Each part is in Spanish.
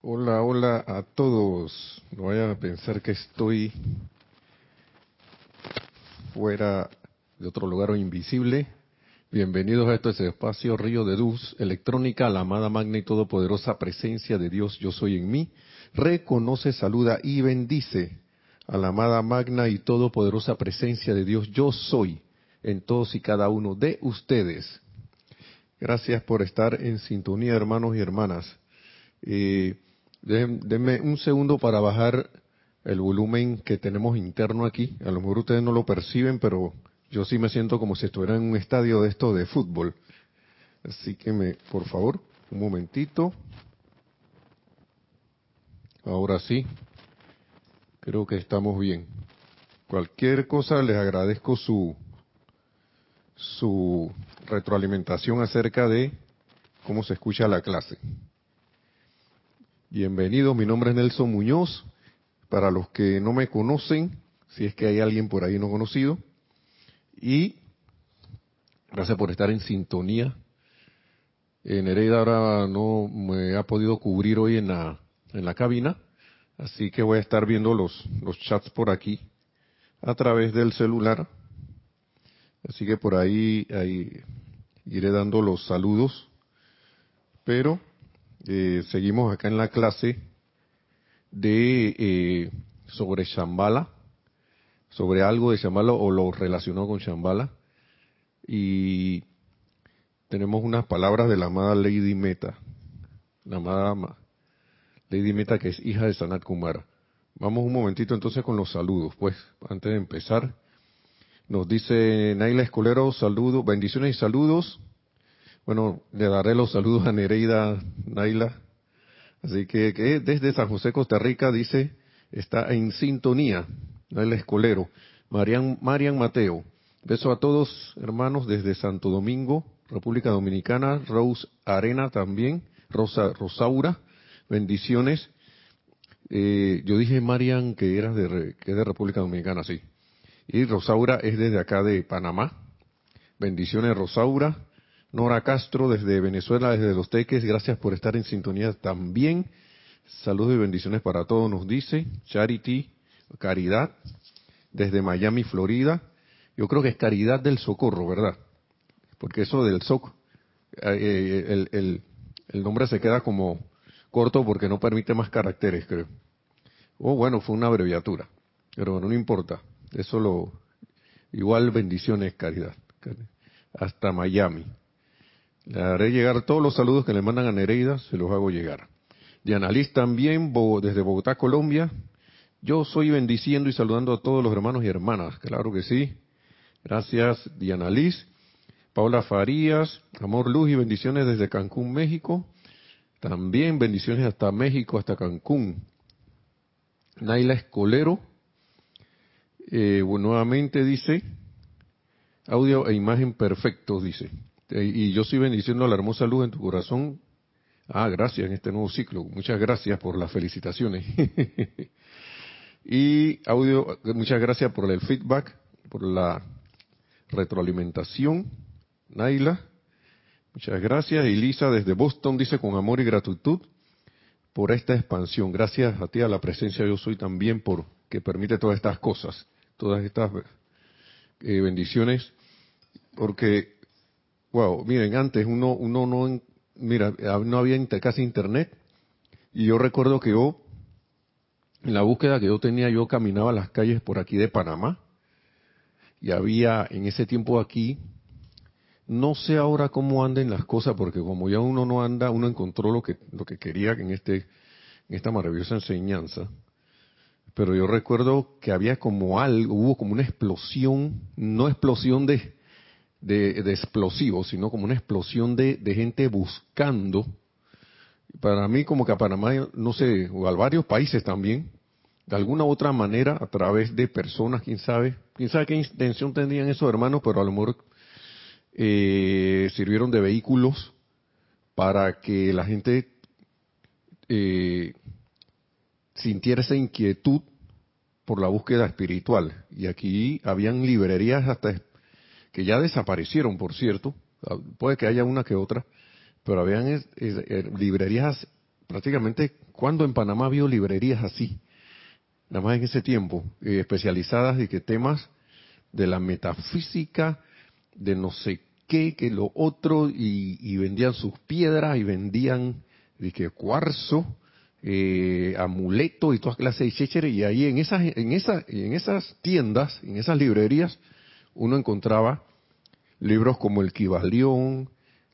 Hola, hola a todos. No vayan a pensar que estoy fuera de otro lugar o invisible. Bienvenidos a este espacio Río de Luz Electrónica, la amada magna y todopoderosa presencia de Dios, yo soy en mí. Reconoce, saluda y bendice a la amada magna y todopoderosa presencia de Dios, yo soy en todos y cada uno de ustedes. Gracias por estar en sintonía, hermanos y hermanas. Eh, Denme un segundo para bajar el volumen que tenemos interno aquí. A lo mejor ustedes no lo perciben, pero yo sí me siento como si estuviera en un estadio de esto de fútbol. Así que me, por favor, un momentito. Ahora sí, creo que estamos bien. Cualquier cosa les agradezco su su retroalimentación acerca de cómo se escucha la clase. Bienvenido, mi nombre es Nelson Muñoz. Para los que no me conocen, si es que hay alguien por ahí no conocido, y gracias por estar en sintonía. En Nereida ahora no me ha podido cubrir hoy en la, en la cabina, así que voy a estar viendo los, los chats por aquí a través del celular. Así que por ahí, ahí iré dando los saludos, pero eh, seguimos acá en la clase de eh, sobre Shambhala, sobre algo de Shambhala o lo relacionado con Shambhala. Y tenemos unas palabras de la amada Lady Meta, la amada Lady Meta que es hija de Sanat Kumara. Vamos un momentito entonces con los saludos, pues, antes de empezar. Nos dice Naila Escolero, saludos, bendiciones y saludos bueno, le daré los saludos a Nereida Naila. Así que, que desde San José, Costa Rica, dice, está en sintonía. Naila Escolero. Marian, Marian Mateo. Beso a todos, hermanos, desde Santo Domingo, República Dominicana. Rose Arena también. Rosa, Rosaura. Bendiciones. Eh, yo dije Marian que era de, que de República Dominicana, sí. Y Rosaura es desde acá de Panamá. Bendiciones, Rosaura. Nora Castro desde Venezuela, desde Los Teques, gracias por estar en sintonía también. Saludos y bendiciones para todos, nos dice Charity, Caridad, desde Miami, Florida. Yo creo que es Caridad del Socorro, ¿verdad? Porque eso del SOC, eh, el, el, nombre se queda como corto porque no permite más caracteres, creo. O oh, bueno, fue una abreviatura, pero no importa. Eso lo. Igual bendiciones, Caridad. Hasta Miami. Le haré llegar todos los saludos que le mandan a Nereida, se los hago llegar. Diana Liz también, desde Bogotá, Colombia. Yo soy bendiciendo y saludando a todos los hermanos y hermanas, claro que sí. Gracias, Diana Liz. Paula Farías, amor, luz y bendiciones desde Cancún, México. También bendiciones hasta México, hasta Cancún. Naila Escolero, eh, nuevamente dice, audio e imagen perfectos, dice. Este, y yo estoy bendiciendo la hermosa luz en tu corazón. Ah, gracias en este nuevo ciclo. Muchas gracias por las felicitaciones. y audio, muchas gracias por el feedback, por la retroalimentación. Naila, muchas gracias. Y Lisa desde Boston dice con amor y gratitud por esta expansión. Gracias a ti, a la presencia yo soy también por que permite todas estas cosas, todas estas eh, bendiciones, porque Wow, miren, antes uno, uno no, mira, no había casi internet. Y yo recuerdo que yo, en la búsqueda que yo tenía, yo caminaba las calles por aquí de Panamá. Y había en ese tiempo aquí, no sé ahora cómo anden las cosas, porque como ya uno no anda, uno encontró lo que, lo que quería en este, en esta maravillosa enseñanza. Pero yo recuerdo que había como algo, hubo como una explosión, no explosión de, de, explosivos, sino como una explosión de, gente buscando. Para mí, como que a Panamá, no sé, o a varios países también, de alguna u otra manera, a través de personas, quién sabe, quién sabe qué intención tenían esos hermanos, pero a lo mejor eh, sirvieron de vehículos para que la gente eh, sintiera esa inquietud por la búsqueda espiritual. Y aquí habían librerías hasta que ya desaparecieron, por cierto, ah, puede que haya una que otra, pero habían librerías prácticamente, cuando en Panamá había librerías así? Nada más en ese tiempo, eh, especializadas y que temas de la metafísica, de no sé qué, que lo otro, y, vendían sus piedras y vendían de que cuarzo, eh, amuleto y todas clases de chéchere, y ahí en esas, en, esas, en esas tiendas, en esas librerías, uno encontraba libros como el Kibalión,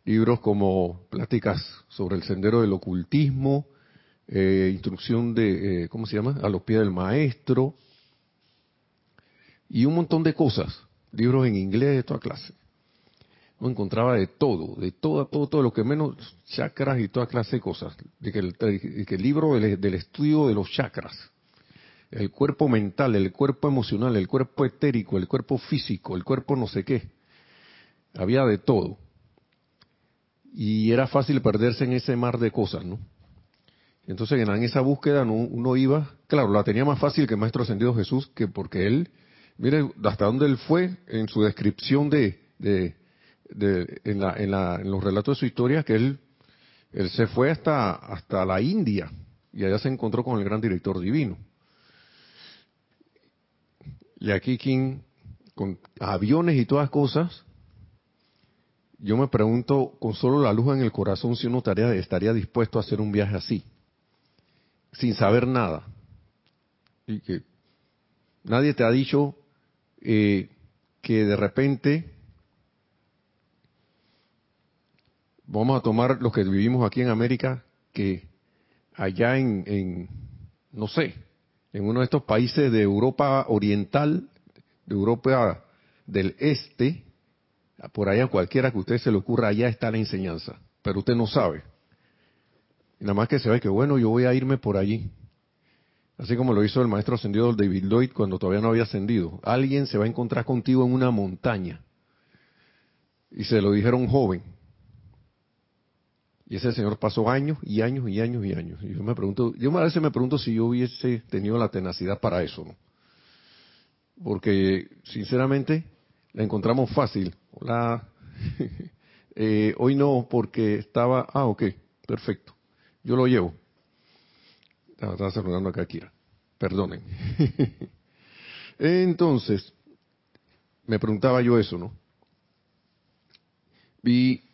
libros como Pláticas sobre el Sendero del Ocultismo, eh, Instrucción de, eh, ¿cómo se llama? A los pies del maestro, y un montón de cosas, libros en inglés de toda clase. Uno encontraba de todo, de todo, todo, todo lo que menos chakras y toda clase de cosas. De que el, libro del, del estudio de los chakras, el cuerpo mental, el cuerpo emocional, el cuerpo etérico, el cuerpo físico, el cuerpo no sé qué. Había de todo y era fácil perderse en ese mar de cosas, ¿no? Entonces en esa búsqueda uno iba, claro, la tenía más fácil que Maestro Ascendido Jesús, que porque él, mire hasta dónde él fue en su descripción de, de, en, la, en, la, en, los relatos de su historia, que él, él se fue hasta, hasta la India y allá se encontró con el gran director divino. Y aquí quien, con aviones y todas cosas, yo me pregunto, con solo la luz en el corazón, si uno estaría, estaría dispuesto a hacer un viaje así, sin saber nada. Y que nadie te ha dicho eh, que de repente vamos a tomar los que vivimos aquí en América, que allá en, en, no sé, en uno de estos países de Europa Oriental, de Europa del Este, por allá cualquiera que a usted se le ocurra, allá está la enseñanza, pero usted no sabe. nada más que se ve que bueno, yo voy a irme por allí. Así como lo hizo el maestro ascendido David Lloyd cuando todavía no había ascendido. Alguien se va a encontrar contigo en una montaña. Y se lo dijeron joven. Y ese señor pasó años y años y años y años. Y yo me pregunto, yo a veces me pregunto si yo hubiese tenido la tenacidad para eso, ¿no? Porque, sinceramente, la encontramos fácil. Hola. Eh, hoy no, porque estaba. Ah, ok, perfecto. Yo lo llevo. Estaba saludando acá, Kira. Perdonen. Entonces, me preguntaba yo eso, ¿no? Y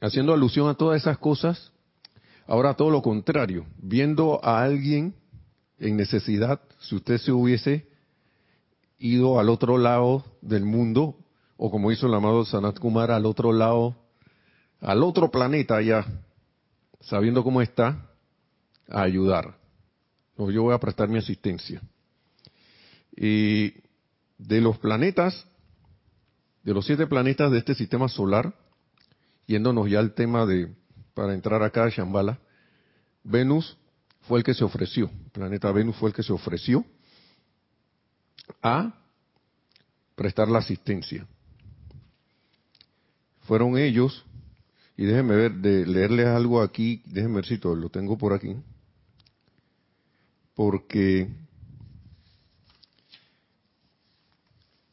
haciendo alusión a todas esas cosas, ahora todo lo contrario, viendo a alguien en necesidad, si usted se hubiese ido al otro lado del mundo o como hizo el amado Sanat Kumara, al otro lado, al otro planeta allá, sabiendo cómo está, a ayudar. O yo voy a prestar mi asistencia. Y de los planetas, de los siete planetas de este sistema solar, yéndonos ya al tema de, para entrar acá a Shambhala, Venus fue el que se ofreció, el planeta Venus fue el que se ofreció a prestar la asistencia. Fueron ellos, y déjenme ver, de leerles algo aquí, déjenme ver si todo, lo tengo por aquí, porque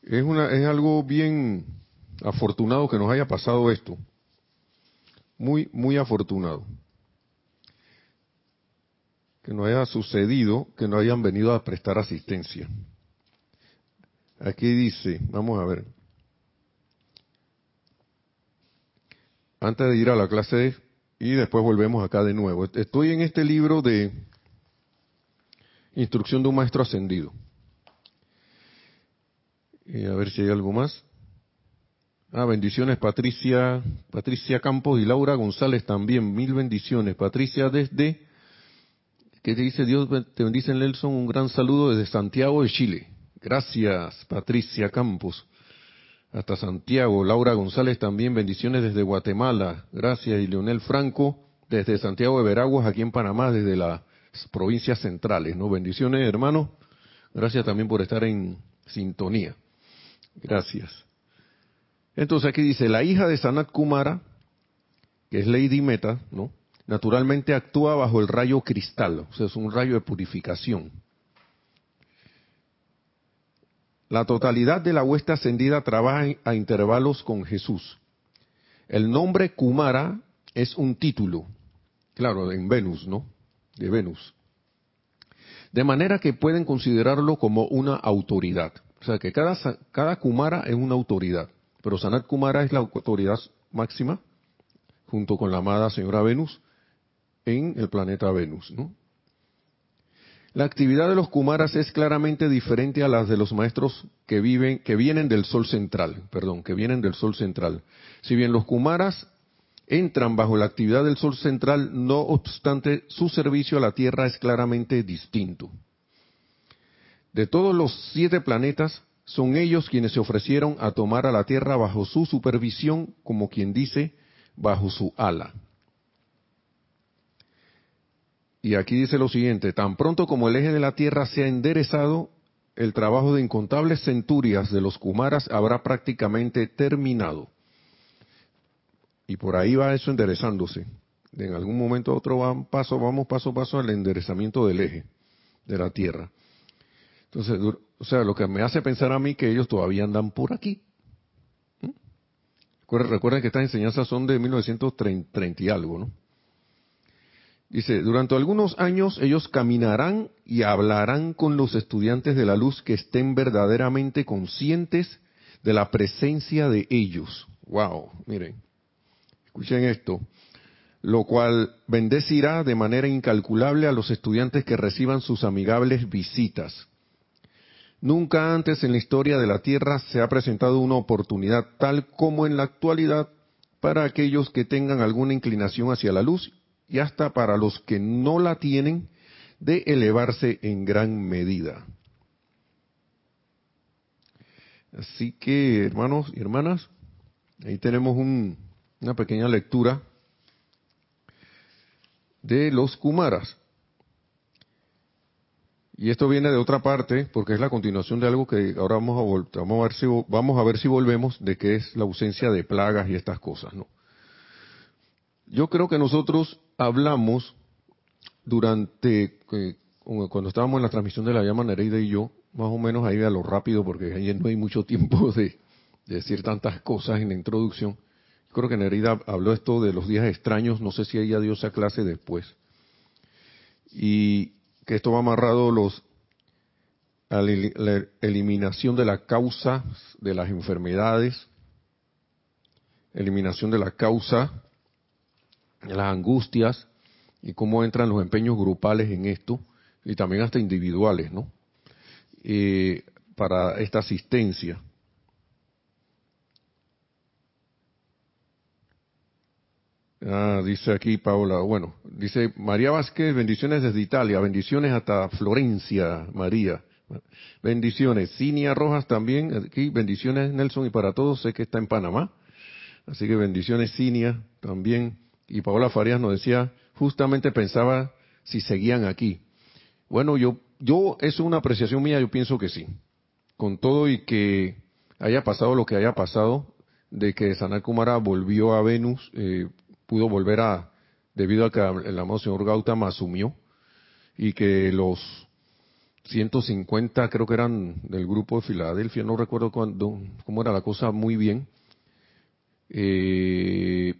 es, una, es algo bien afortunado que nos haya pasado esto, muy, muy afortunado, que nos haya sucedido, que no hayan venido a prestar asistencia. Aquí dice, vamos a ver, antes de ir a la clase y después volvemos acá de nuevo. Estoy en este libro de Instrucción de un Maestro Ascendido. A ver si hay algo más. Ah, bendiciones Patricia, Patricia Campos y Laura González también. Mil bendiciones. Patricia desde, ¿qué te dice Dios? Te bendice Nelson. Un gran saludo desde Santiago de Chile. Gracias, Patricia Campos hasta Santiago. Laura González también, bendiciones desde Guatemala. Gracias. Y Leonel Franco desde Santiago de Veraguas, aquí en Panamá, desde las provincias centrales. ¿no? Bendiciones, hermano. Gracias también por estar en sintonía. Gracias. Entonces aquí dice, la hija de Sanat Kumara, que es Lady Meta, ¿no? Naturalmente actúa bajo el rayo cristal, o sea, es un rayo de purificación. La totalidad de la huesta ascendida trabaja a intervalos con Jesús. El nombre Kumara es un título, claro, en Venus, ¿no? De Venus. De manera que pueden considerarlo como una autoridad. O sea, que cada, cada Kumara es una autoridad, pero Sanat Kumara es la autoridad máxima, junto con la amada señora Venus, en el planeta Venus, ¿no? La actividad de los Kumaras es claramente diferente a las de los maestros que viven, que vienen del Sol central, perdón, que vienen del Sol central. Si bien los Kumaras entran bajo la actividad del Sol central, no obstante, su servicio a la Tierra es claramente distinto. De todos los siete planetas, son ellos quienes se ofrecieron a tomar a la Tierra bajo su supervisión, como quien dice, bajo su ala. Y aquí dice lo siguiente, tan pronto como el eje de la Tierra sea enderezado, el trabajo de incontables centurias de los Kumaras habrá prácticamente terminado. Y por ahí va eso enderezándose. En algún momento otro vamos paso, vamos paso a paso al enderezamiento del eje de la Tierra. Entonces, o sea, lo que me hace pensar a mí que ellos todavía andan por aquí. ¿Mm? Recuerden que estas enseñanzas son de 1930 y algo, ¿no? Dice, durante algunos años ellos caminarán y hablarán con los estudiantes de la luz que estén verdaderamente conscientes de la presencia de ellos. Wow, miren, escuchen esto. Lo cual bendecirá de manera incalculable a los estudiantes que reciban sus amigables visitas. Nunca antes en la historia de la Tierra se ha presentado una oportunidad tal como en la actualidad para aquellos que tengan alguna inclinación hacia la luz y hasta para los que no la tienen de elevarse en gran medida. Así que, hermanos y hermanas, ahí tenemos una pequeña lectura de los Kumaras. Y esto viene de otra parte, porque es la continuación de algo que ahora vamos a, vamos a, ver, si, vamos a ver si volvemos, de que es la ausencia de plagas y estas cosas, ¿no? Yo creo que nosotros hablamos durante, eh, cuando estábamos en la transmisión de la llama Nereida y yo, más o menos ahí a lo rápido, porque ahí no hay mucho tiempo de, decir tantas cosas en la introducción. Creo que Nereida habló esto de los días extraños, no sé si ella dio esa clase después. Y que esto va amarrado los, a la eliminación de la causa de las enfermedades, eliminación de la causa las angustias y cómo entran los empeños grupales en esto y también hasta individuales, ¿no? Eh, para esta asistencia. Ah, dice aquí Paola, bueno, dice María Vázquez, bendiciones desde Italia, bendiciones hasta Florencia, María. Bendiciones. Cinia Rojas también, aquí, bendiciones Nelson y para todos, sé que está en Panamá. Así que bendiciones Cinia también. Y Paola Farías nos decía, justamente pensaba si seguían aquí. Bueno, yo, yo, es una apreciación mía, yo pienso que sí. Con todo y que haya pasado lo que haya pasado, de que Sanal Kumara volvió a Venus, eh, pudo volver a, debido a que el amado señor Gautama asumió, y que los 150 creo que eran del grupo de Filadelfia, no recuerdo cuándo, cómo era la cosa muy bien, eh,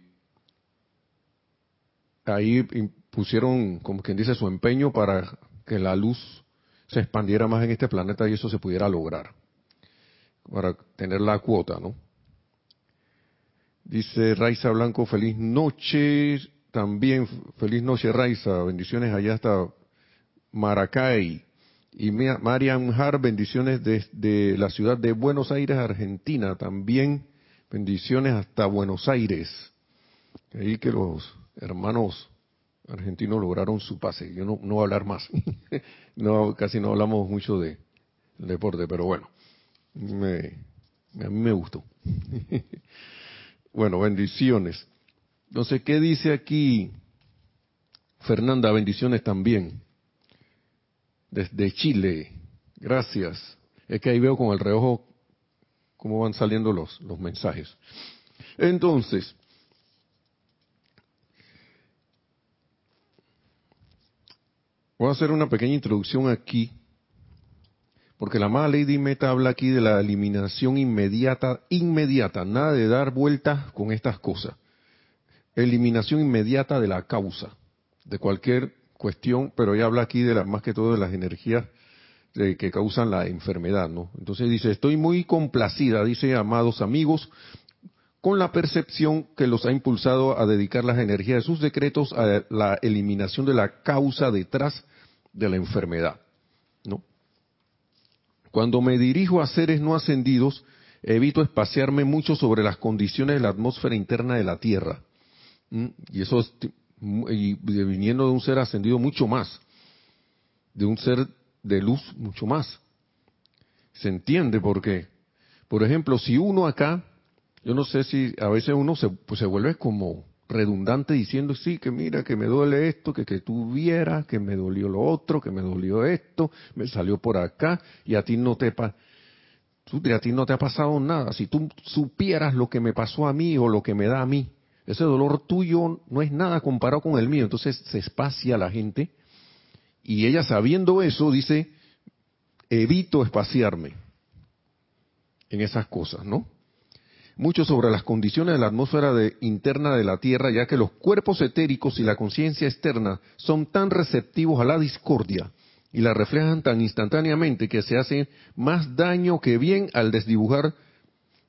ahí pusieron, como quien dice, su empeño para que la luz se expandiera más en este planeta y eso se pudiera lograr, para tener la cuota, ¿no? Dice Raiza Blanco, feliz noche, también feliz noche Raiza, bendiciones allá hasta Maracay. Y Marian Har, bendiciones desde la ciudad de Buenos Aires, Argentina, también bendiciones hasta Buenos Aires. Ahí que los hermanos argentinos lograron su pase. Yo no, no voy a hablar más. no, casi no hablamos mucho de, deporte, pero bueno, a mí me gustó. bueno, bendiciones. Entonces, ¿qué dice aquí Fernanda? Bendiciones también. Desde Chile. Gracias. Es que ahí veo con el reojo cómo van saliendo los, los mensajes. Entonces, Voy a hacer una pequeña introducción aquí, porque la mala Lady Meta habla aquí de la eliminación inmediata, inmediata, nada de dar vueltas con estas cosas. Eliminación inmediata de la causa. de cualquier cuestión, pero ella habla aquí de la, más que todo de las energías que causan la enfermedad, ¿no? Entonces dice, estoy muy complacida, dice, amados amigos, con la percepción que los ha impulsado a dedicar las energías de sus decretos a la eliminación de la causa detrás de la enfermedad. Cuando me dirijo a seres no ascendidos, evito espaciarme mucho sobre las condiciones de la atmósfera interna de la Tierra. Y eso es, y viniendo de un ser ascendido mucho más, de un ser de luz mucho más. Se entiende por qué. Por ejemplo, si uno acá, yo no sé si a veces uno se, pues se vuelve como redundante diciendo, sí, que mira, que me duele esto, que, que tú vieras, que me dolió lo otro, que me dolió esto, me salió por acá, y a ti no te, pa a ti no te ha pasado nada. Si tú supieras lo que me pasó a mí o lo que me da a mí, ese dolor tuyo no es nada comparado con el mío. Entonces se espacia la gente y ella sabiendo eso dice, evito espaciarme en esas cosas, ¿no? Mucho sobre las condiciones de la atmósfera interna de la Tierra, ya que los cuerpos etéricos y la conciencia externa son tan receptivos a la discordia y la reflejan tan instantáneamente que se hace más daño que bien al desdibujar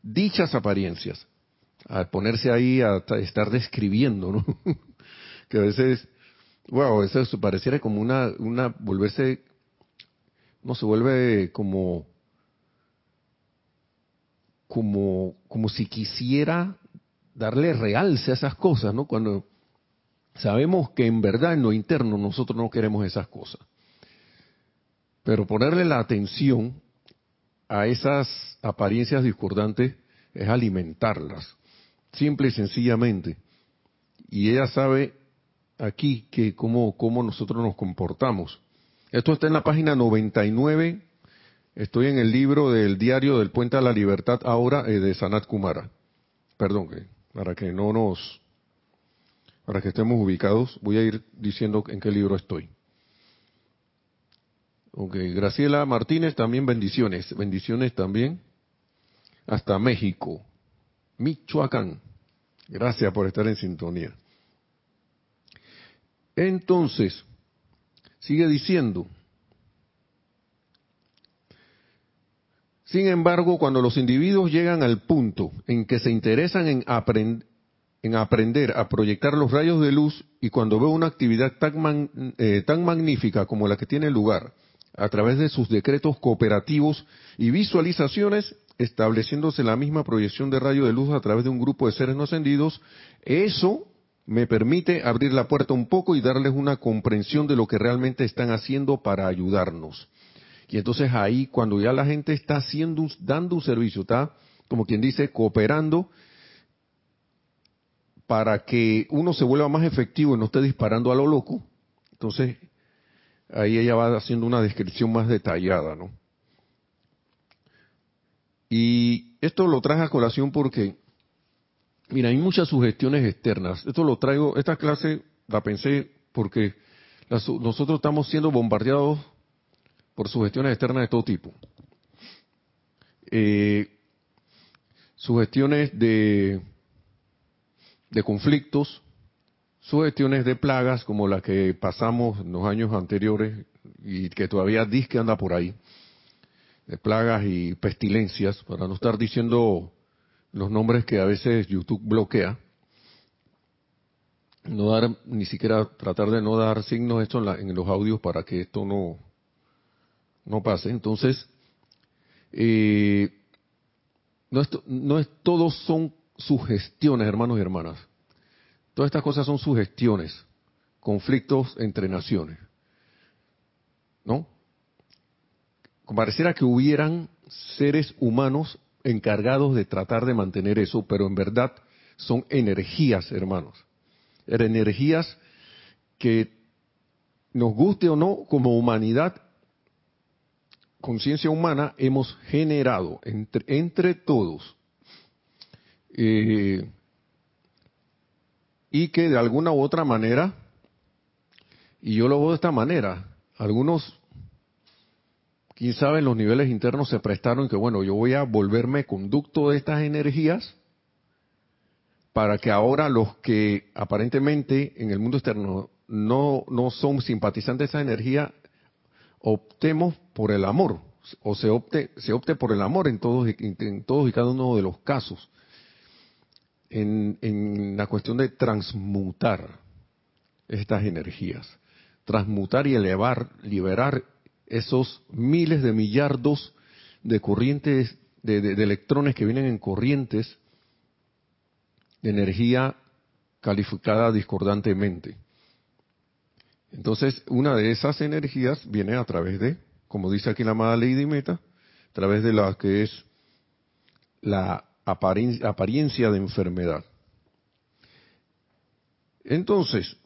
dichas apariencias, al ponerse ahí a estar describiendo, ¿no? que a veces wow, eso pareciera como una, una, volverse, no se vuelve como, como, como si quisiera darle realce a esas cosas, ¿no? Cuando sabemos que en verdad en lo interno nosotros no queremos esas cosas. Pero ponerle la atención a esas apariencias discordantes es alimentarlas, simple y sencillamente. Y ella sabe aquí que cómo, cómo nosotros nos comportamos. Esto está en la página 99. Estoy en el libro del diario del Puente a la Libertad ahora eh, de Sanat Kumara. Perdón, que para que no nos, para que estemos ubicados, voy a ir diciendo en qué libro estoy. Ok, Graciela Martínez, también bendiciones. Bendiciones también. Hasta México. Michoacán. Gracias por estar en sintonía. Entonces, sigue diciendo, sin embargo, cuando los individuos llegan al punto en que se interesan en, en aprender a proyectar los rayos de luz y cuando veo una actividad tan, eh, tan magnífica como la que tiene lugar a través de sus decretos cooperativos y visualizaciones, estableciéndose la misma proyección de rayo de luz a través de un grupo de seres no ascendidos, eso me permite abrir la puerta un poco y darles una comprensión de lo que realmente están haciendo para ayudarnos. Y entonces ahí, cuando ya la gente está haciendo, dando un servicio, está, como quien dice, cooperando para que uno se vuelva más efectivo y no esté disparando a lo loco, entonces ahí ella va haciendo una descripción más detallada, ¿no? Y esto lo traje a colación porque Mira, hay muchas sugestiones externas. Esto lo traigo, esta clase la pensé porque nosotros estamos siendo bombardeados por sugestiones externas de todo tipo. Eh, sugestiones de, de conflictos, sugestiones de plagas como las que pasamos en los años anteriores y que todavía dice anda por ahí, de plagas y pestilencias, para no estar diciendo los nombres que a veces YouTube bloquea, no dar, ni siquiera tratar de no dar signos esto en, los audios para que esto no, no pase. Entonces, eh, no, es, no es son sugestiones, hermanos y hermanas. Todas estas cosas son sugestiones, conflictos entre naciones. ¿No? Pareciera que hubieran seres humanos encargados de tratar de mantener eso, pero en verdad son energías, hermanos. Energías que nos guste o no, como humanidad, conciencia humana, hemos generado entre, entre todos. Eh, y que de alguna u otra manera, y yo lo veo de esta manera, algunos quién sabe, en los niveles internos se prestaron que, bueno, yo voy a volverme conducto de estas energías para que ahora los que aparentemente en el mundo externo no, no son simpatizantes de esa energía, optemos por el amor, o se opte, se opte por el amor en todos, en todos y cada uno de los casos, en, en la cuestión de transmutar estas energías, transmutar y elevar, liberar esos miles de millardos de corrientes, de, de electrones que vienen en corrientes de energía calificada discordantemente. Entonces, una de esas energías viene a través de, como dice aquí la amada Lady Meta, a través de la que es la apariencia de enfermedad. Entonces,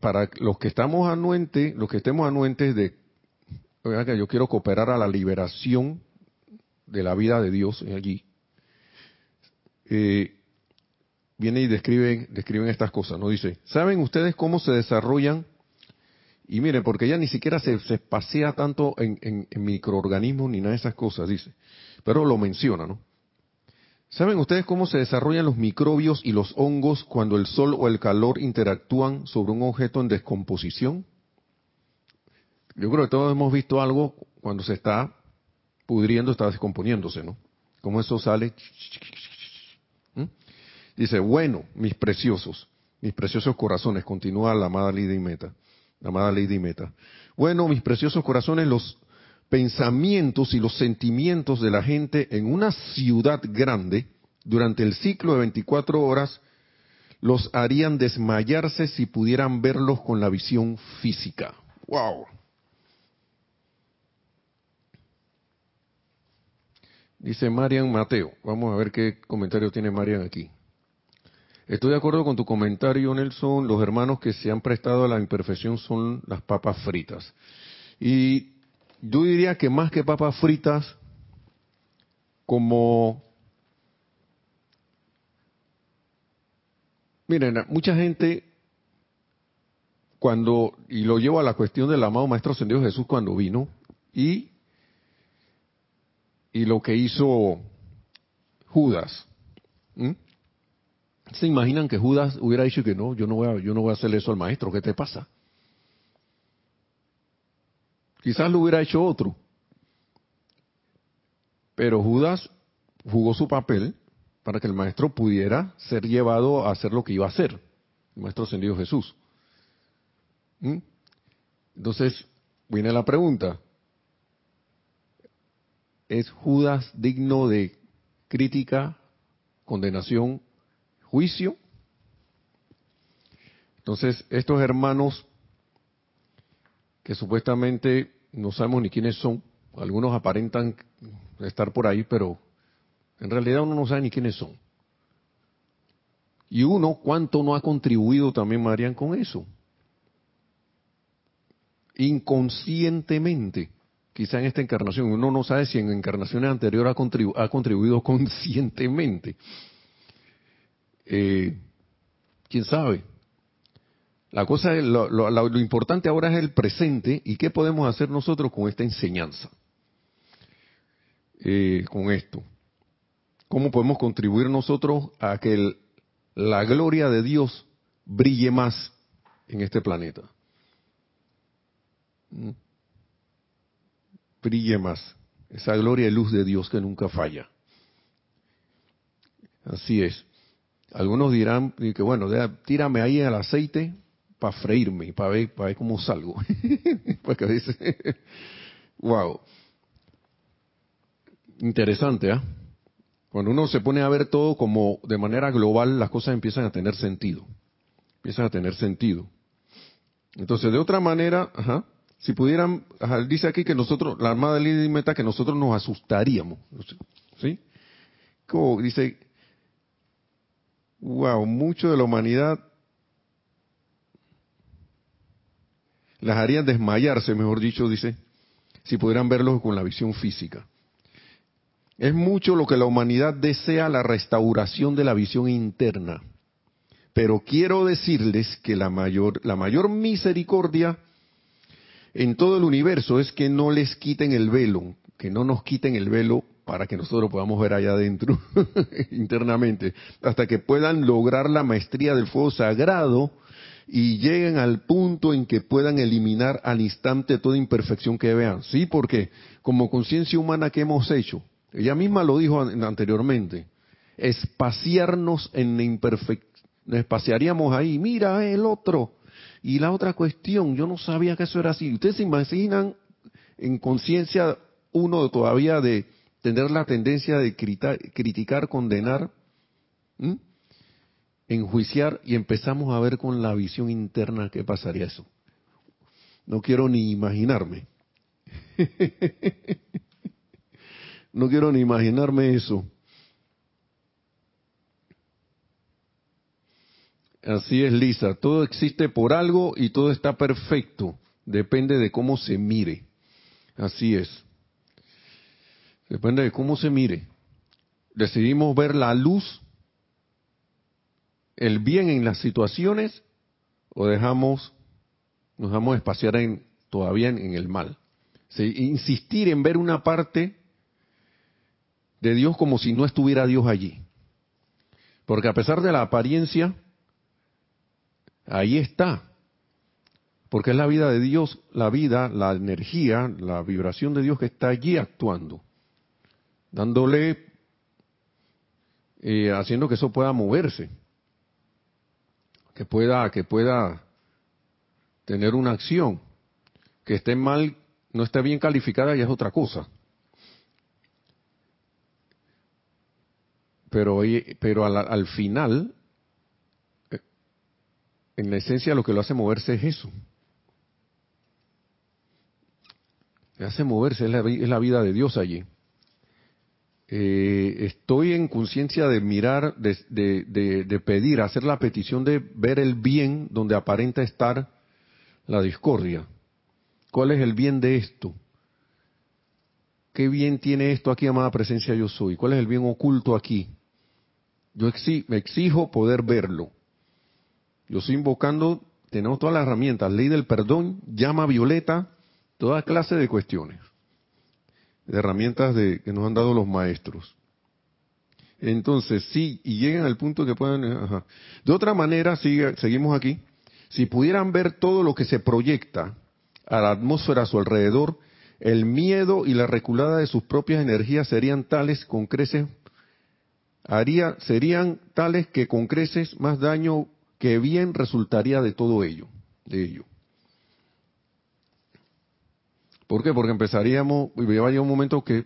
para los que estamos anuentes, los que estemos anuentes de, que yo quiero cooperar a la liberación de la vida de Dios allí, eh, viene y describen, describen estas cosas, ¿no? Dice, ¿saben ustedes cómo se desarrollan? Y miren, porque ella ni siquiera se, se pasea tanto en, microorganismos ni nada de esas cosas, dice, pero lo menciona, ¿no? ¿Saben ustedes cómo se desarrollan los microbios y los hongos cuando el sol o el calor interactúan sobre un objeto en descomposición? Yo creo que todos hemos visto algo cuando se está pudriendo, está descomponiéndose, ¿no? Cómo eso sale Dice, bueno, mis preciosos, mis preciosos corazones, continúa la amada Lady Meta, amada Lady Meta. Bueno, mis preciosos corazones, los pensamientos y los sentimientos de la gente en una ciudad grande durante el ciclo de 24 horas los harían desmayarse si pudieran verlos con la visión física. ¡Wow! Dice Marian Mateo. Vamos a ver qué comentario tiene Marian aquí. Estoy de acuerdo con tu comentario, Nelson. Los hermanos que se han prestado a la imperfección son las papas fritas. Y yo diría que más que papas fritas, como... Miren, mucha gente cuando, y lo llevo a la cuestión del amado Maestro Ascendido Jesús cuando vino, y, y lo que hizo Judas. ¿Se imaginan que Judas hubiera dicho que no, yo no voy a, yo no voy a hacerle eso al maestro, ¿qué te pasa? Quizás lo hubiera hecho otro. Pero Judas jugó su papel para que el maestro pudiera ser llevado a hacer lo que iba a hacer, el maestro ascendido Jesús. ¿Mm? Entonces, viene la pregunta. ¿Es Judas digno de crítica, condenación juicio. Entonces, estos hermanos que supuestamente no sabemos ni quiénes son, algunos aparentan estar por ahí, pero en realidad uno no sabe ni quiénes son. Y uno, ¿cuánto no ha contribuido también, Marian, con eso? Inconscientemente, quizá en esta encarnación, uno no sabe si en encarnaciones anteriores ha, ha contribuido conscientemente. Eh, ¿Quién sabe? La cosa, lo, lo, importante ahora es el presente y qué podemos hacer nosotros con esta enseñanza, eh, con esto. ¿Cómo podemos contribuir nosotros a que la gloria de Dios brille más en este planeta? ¿Mm? Brille más. Esa gloria y luz de Dios que nunca falla. Así es. Algunos dirán que bueno, tírame ahí el aceite para freírme, para ver, para ver cómo salgo. Porque dice, wow. Interesante, ¿ah? Cuando uno se pone a ver todo como de manera global, las cosas empiezan a tener sentido. Empiezan a tener sentido. Entonces, de otra manera, ajá, si pudieran, dice aquí que nosotros, la Armada de Meta, que nosotros nos asustaríamos. ¿Sí? Como dice, wow, mucho de la humanidad las harían desmayarse, mejor dicho, dice, si pudieran verlos con la visión física. Es mucho lo que la humanidad desea la restauración de la visión interna. Pero quiero decirles que la mayor, la mayor misericordia en todo el universo es que no les quiten el velo, que no nos quiten el velo para que nosotros podamos ver allá adentro internamente, hasta que puedan lograr la maestría del fuego sagrado y lleguen al punto en que puedan eliminar al instante toda imperfección que vean. Sí, porque como conciencia humana que hemos hecho, ella misma lo dijo anteriormente, espaciarnos en la imperfección, espaciaríamos ahí, mira el otro. Y la otra cuestión, yo no sabía que eso era así. ¿Ustedes se imaginan en conciencia uno todavía de tener la tendencia de criticar, condenar, enjuiciar y empezamos a ver con la visión interna qué pasaría eso? No quiero ni imaginarme. no quiero ni imaginarme eso. Así es, Lisa. Todo existe por algo y todo está perfecto. Depende de cómo se mire. Así es. Depende de cómo se mire. Decidimos ver la luz, el bien en las situaciones o dejamos, nos dejamos espaciar en, todavía en, el mal. insistir en ver una parte de Dios como si no estuviera Dios allí. Porque a pesar de la apariencia, ahí está. Porque es la vida de Dios, la vida, la energía, la vibración de Dios que está allí actuando. Dándole, eh, haciendo que eso pueda moverse. Que pueda, que pueda tener una acción. Que esté mal, no esté bien calificada, ya es otra cosa. Pero, pero al final, en la esencia lo que lo hace moverse es eso. Hace moverse, es la, vida de Dios allí. Eh, estoy en conciencia de mirar, de, de, pedir, hacer la petición de ver el bien donde aparenta estar la discordia. ¿Cuál es el bien de esto? ¿Qué bien tiene esto aquí, amada presencia yo soy? ¿Cuál es el bien oculto aquí? Yo me exijo poder verlo. Yo estoy invocando, tenemos todas las herramientas, ley del perdón, llama violeta, toda clase de cuestiones, de herramientas de, que nos han dado los maestros. Entonces, sí, y llegan al punto que puedan... De otra manera, sigue, seguimos aquí, si pudieran ver todo lo que se proyecta a la atmósfera a su alrededor, el miedo y la reculada de sus propias energías serían tales con creces, haría, serían tales que con creces más daño que bien resultaría de todo ello, de ello. ¿Por qué? Porque empezaríamos, y llevar un momento que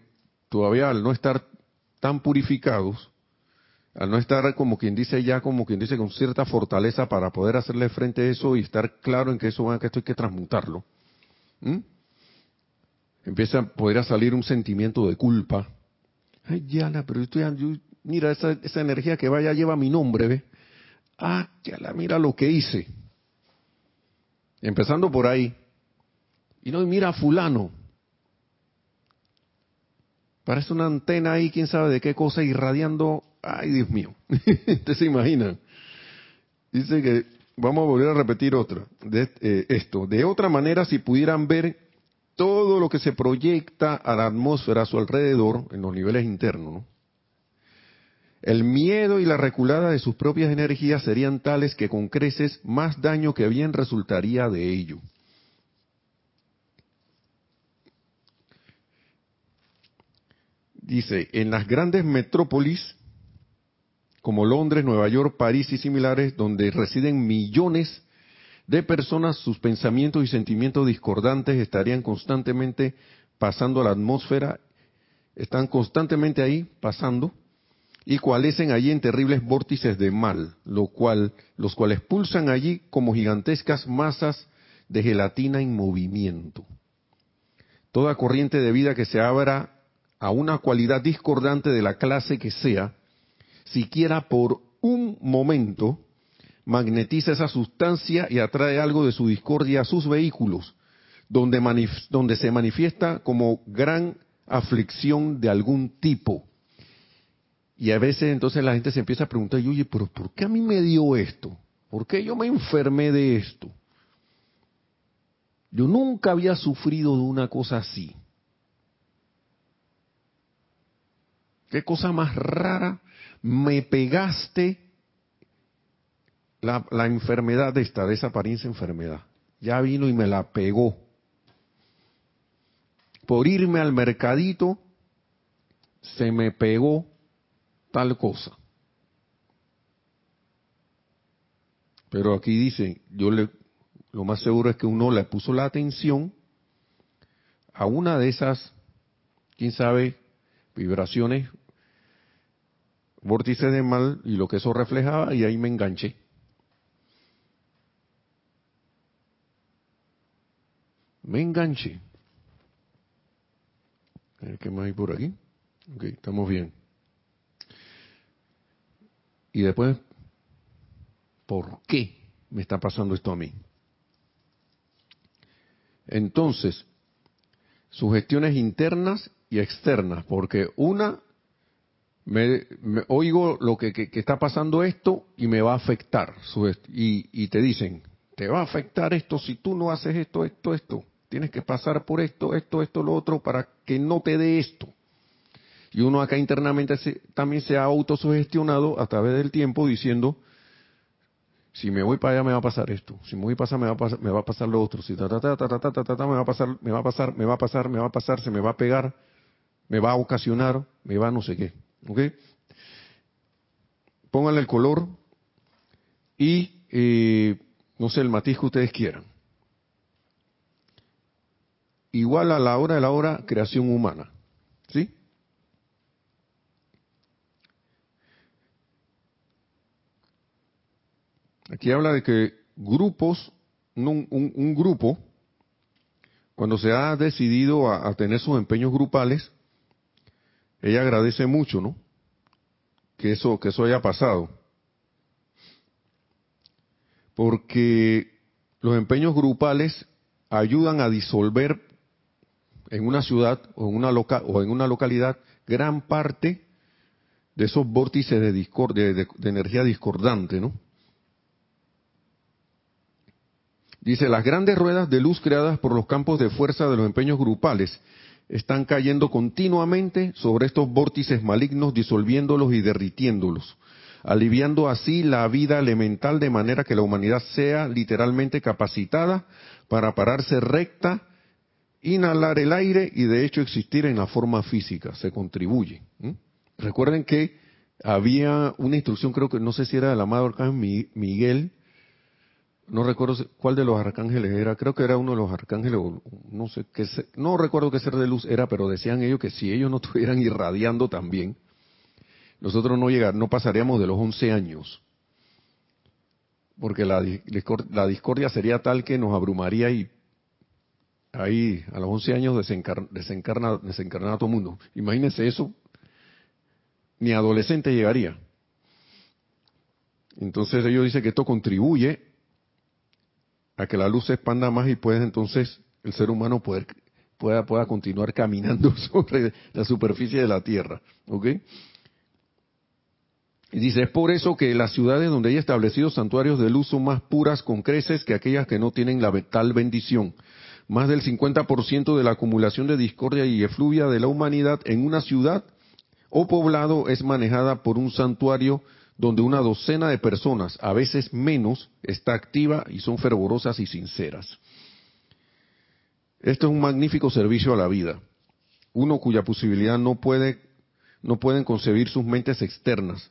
todavía al no estar tan purificados, al no estar como quien dice ya, como quien dice con cierta fortaleza para poder hacerle frente a eso y estar claro en que eso que esto hay que transmutarlo, empieza a poder salir un sentimiento de culpa. Ay, Yana, pero estoy, mira, esa, esa energía que vaya lleva mi nombre, ¿ve? Ah, la mira lo que hice. Empezando por ahí. Y no, mira fulano. Parece una antena ahí, quién sabe de qué cosa, irradiando. Ay, Dios mío. Ustedes se imaginan. Dice que, vamos a volver a repetir otra, de, eh, esto. De otra manera, si pudieran ver todo lo que se proyecta a la atmósfera a su alrededor, en los niveles internos, ¿no? El miedo y la reculada de sus propias energías serían tales que con creces más daño que bien resultaría de ello. Dice, en las grandes metrópolis como Londres, Nueva York, París y similares, donde residen millones de personas, sus pensamientos y sentimientos discordantes estarían constantemente pasando a la atmósfera, están constantemente ahí pasando, y cualecen allí en terribles vórtices de mal, lo cual, los cuales pulsan allí como gigantescas masas de gelatina en movimiento. Toda corriente de vida que se abra a una cualidad discordante de la clase que sea, siquiera por un momento, magnetiza esa sustancia y atrae algo de su discordia a sus vehículos, donde, donde se manifiesta como gran aflicción de algún tipo y a veces entonces la gente se empieza a preguntar, oye, pero ¿por qué a mí me dio esto? ¿Por qué yo me enfermé de esto? Yo nunca había sufrido de una cosa así. ¿Qué cosa más rara? Me pegaste la, enfermedad de esta, de esa apariencia enfermedad. Ya vino y me la pegó. Por irme al mercadito, se me pegó tal cosa. Pero aquí dice, yo le, lo más seguro es que uno le puso la atención a una de esas, quién sabe, vibraciones, vórtices de mal y lo que eso reflejaba y ahí me enganché. Me enganché. ¿Qué más hay por aquí? Ok, estamos bien. Y después, ¿por qué me está pasando esto a mí? Entonces, sugestiones internas y externas, porque una, me, oigo lo que, está pasando esto y me va a afectar, y, te dicen, te va a afectar esto si tú no haces esto, esto, esto, tienes que pasar por esto, esto, esto, lo otro, para que no te dé esto. Y uno acá internamente también se ha autosugestionado a través del tiempo diciendo, si me voy para allá me va a pasar esto, si me voy para allá me va a pasar, me va a pasar lo otro, si ta, ta, ta, ta, ta, ta, ta, me va a pasar, me va a pasar, me va a pasar, me va a pasar, se me va a pegar, me va a ocasionar, me va a no sé qué. ¿Ok? Pónganle el color y, eh, no sé, el matiz que ustedes quieran. Igual a la hora de la hora, creación humana. ¿Sí? Aquí habla de que grupos, un, un, grupo, cuando se ha decidido a, tener sus empeños grupales, ella agradece mucho, ¿no? Que eso, que eso haya pasado. Porque los empeños grupales ayudan a disolver en una ciudad o en una, loca, o en una localidad gran parte de esos vórtices de, de, de energía discordante, ¿no? Dice, las grandes ruedas de luz creadas por los campos de fuerza de los empeños grupales están cayendo continuamente sobre estos vórtices malignos, disolviéndolos y derritiéndolos, aliviando así la vida elemental de manera que la humanidad sea literalmente capacitada para pararse recta, inhalar el aire y de hecho existir en la forma física. Se contribuye. Recuerden que había una instrucción, creo que no sé si era del amado arcángel Miguel, no recuerdo cuál de los arcángeles era, creo que era uno de los arcángeles, no sé, qué no recuerdo qué ser de luz era, pero decían ellos que si ellos no estuvieran irradiando también, nosotros no llegar, no pasaríamos de los 11 años, porque la, la discordia sería tal que nos abrumaría y ahí a los 11 años desencarna, desencarna, desencarnar a todo mundo. Imagínense eso, ni adolescente llegaría. Entonces ellos dicen que esto contribuye a que la luz se expanda más y pueda entonces el ser humano poder, pueda, pueda continuar caminando sobre la superficie de la Tierra. ¿Ok? Y dice, es por eso que las ciudades donde hay establecidos santuarios de luz son más puras con creces que aquellas que no tienen la tal bendición. Más del 50% de la acumulación de discordia y efluvia de la humanidad en una ciudad o poblado es manejada por un santuario donde una docena de personas, a veces menos, está activa y son fervorosas y sinceras. Esto es un magnífico servicio a la vida, uno cuya posibilidad no puede, no pueden concebir sus mentes externas.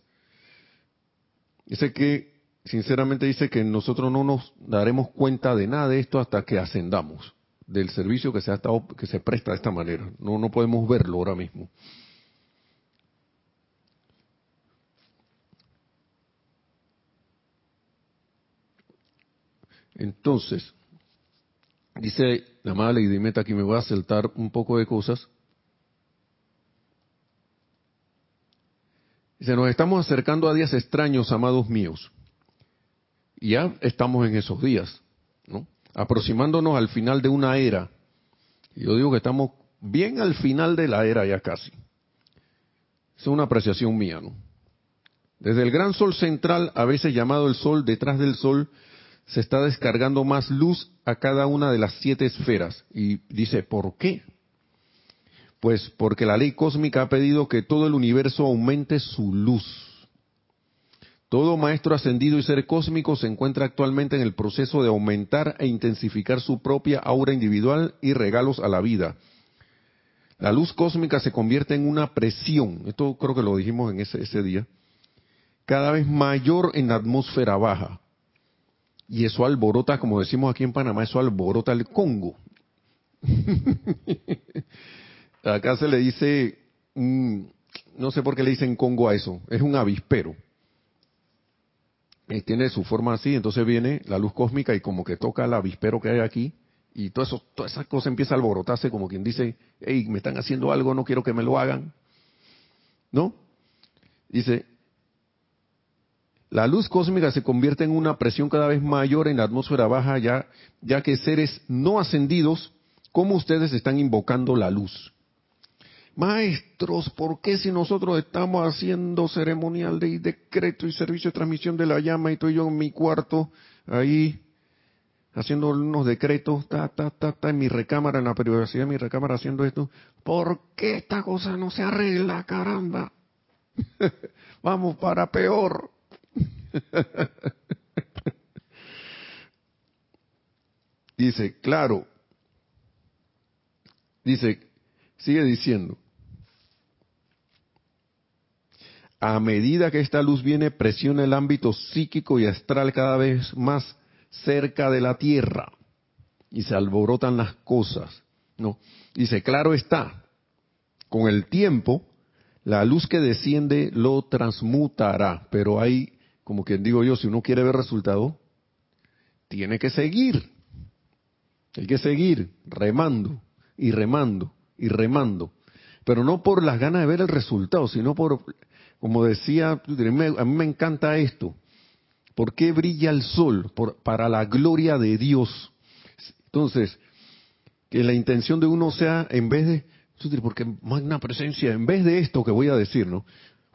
Dice que, sinceramente dice que nosotros no nos daremos cuenta de nada de esto hasta que ascendamos del servicio que se ha estado, que se presta de esta manera. No, no podemos verlo ahora mismo. Entonces, dice la mala y Meta que me voy a saltar un poco de cosas. Dice, nos estamos acercando a días extraños, amados míos. Y ya estamos en esos días, ¿no? Aproximándonos al final de una era. Yo digo que estamos bien al final de la era ya casi. Es una apreciación mía, ¿no? Desde el gran sol central, a veces llamado el sol detrás del sol, se está descargando más luz a cada una de las siete esferas. Y dice, ¿por qué? Pues porque la ley cósmica ha pedido que todo el universo aumente su luz. Todo maestro ascendido y ser cósmico se encuentra actualmente en el proceso de aumentar e intensificar su propia aura individual y regalos a la vida. La luz cósmica se convierte en una presión, esto creo que lo dijimos en ese, ese día, cada vez mayor en la atmósfera baja. Y eso alborota, como decimos aquí en Panamá, eso alborota el Congo. Acá se le dice, no sé por qué le dicen Congo a eso, es un avispero. Tiene su forma así, entonces viene la luz cósmica y como que toca el avispero que hay aquí y todo eso, toda esa cosa empieza a alborotarse como quien dice, hey, me están haciendo algo, no quiero que me lo hagan. ¿No? Dice, la luz cósmica se convierte en una presión cada vez mayor en la atmósfera baja, ya, ya que seres no ascendidos, como ustedes, están invocando la luz. Maestros, ¿por qué si nosotros estamos haciendo ceremonial de decreto y servicio de transmisión de la llama y estoy yo en mi cuarto ahí haciendo unos decretos, ta, ta, ta, ta, en mi recámara, en la privacidad de mi recámara haciendo esto? ¿Por qué esta cosa no se arregla, caramba? Vamos para peor. Dice, claro, dice, sigue diciendo, a medida que esta luz viene, presiona el ámbito psíquico y astral cada vez más cerca de la tierra y se alborotan las cosas. No, dice, claro está, con el tiempo la luz que desciende lo transmutará, pero hay, como quien digo yo, si uno quiere ver resultado, tiene que seguir. Hay que seguir remando y remando y remando, pero no por las ganas de ver el resultado, sino por como decía, a mí me encanta esto. ¿Por qué brilla el sol? para la gloria de Dios. Entonces, que la intención de uno sea, en vez de, porque magna presencia, en vez de esto que voy a decir, ¿no?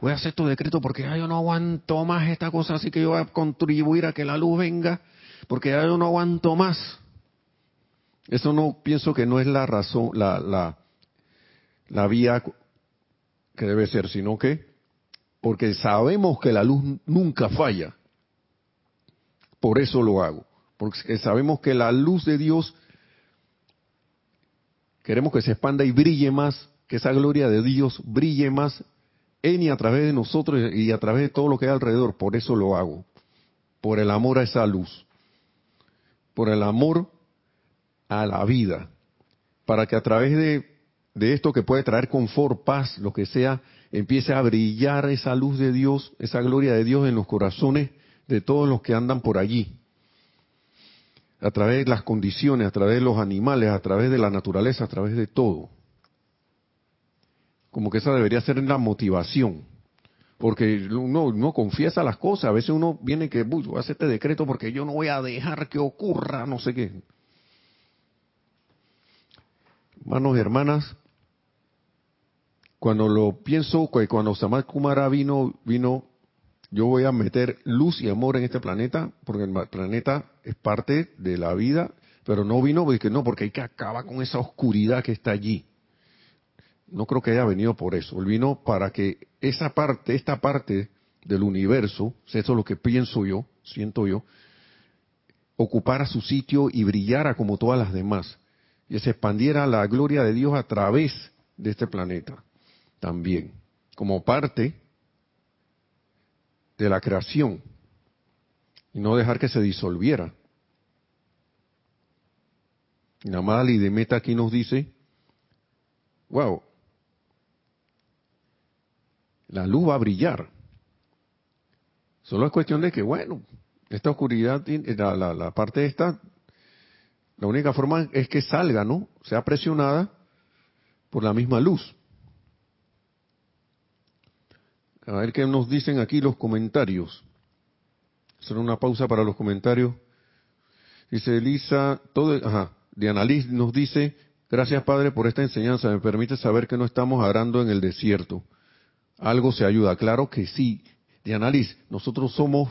Voy a hacer estos decreto porque ya yo no aguanto más esta cosa, así que yo voy a contribuir a que la luz venga, porque ya yo no aguanto más. Eso no pienso que no es la razón, la, la, la vía que debe ser, sino que porque sabemos que la luz nunca falla. Por eso lo hago, porque sabemos que la luz de Dios queremos que se expanda y brille más, que esa gloria de Dios brille más en y a través de nosotros y a través de todo lo que hay alrededor. Por eso lo hago, por el amor a esa luz, por el amor a la vida, para que a través de, de esto que puede traer confort, paz, lo que sea, empiece a brillar esa luz de Dios, esa gloria de Dios en los corazones de todos los que andan por allí. A través de las condiciones, a través de los animales, a través de la naturaleza, a través de todo. Como que esa debería ser la motivación. Porque uno, no confiesa las cosas. A veces uno viene que, voy a hacer este decreto porque yo no voy a dejar que ocurra, no sé qué. Hermanos y hermanas, cuando lo pienso, cuando Samat Kumara vino, vino, yo voy a meter luz y amor en este planeta, porque el planeta es parte de la vida, pero no vino porque no, porque hay que acabar con esa oscuridad que está allí. No creo que haya venido por eso. Él vino para que esa parte, esta parte del universo, eso es lo que pienso yo, siento yo, ocupara su sitio y brillara como todas las demás. Y se expandiera la gloria de Dios a través de este planeta también, como parte de la creación, y no dejar que se disolviera. Y la amada Lidemeta aquí nos dice, wow, la luz va a brillar. Solo es cuestión de que, bueno, esta oscuridad, la, la, parte esta, la única forma es que salga, ¿no? Sea presionada por la misma luz. A ver qué nos dicen aquí los comentarios. Hacer una pausa para los comentarios. Dice Elisa, todo, ajá, Diana Liz nos dice, gracias Padre por esta enseñanza, me permite saber que no estamos arando en el desierto. Algo se ayuda, claro que sí. Diana Liz, nosotros somos,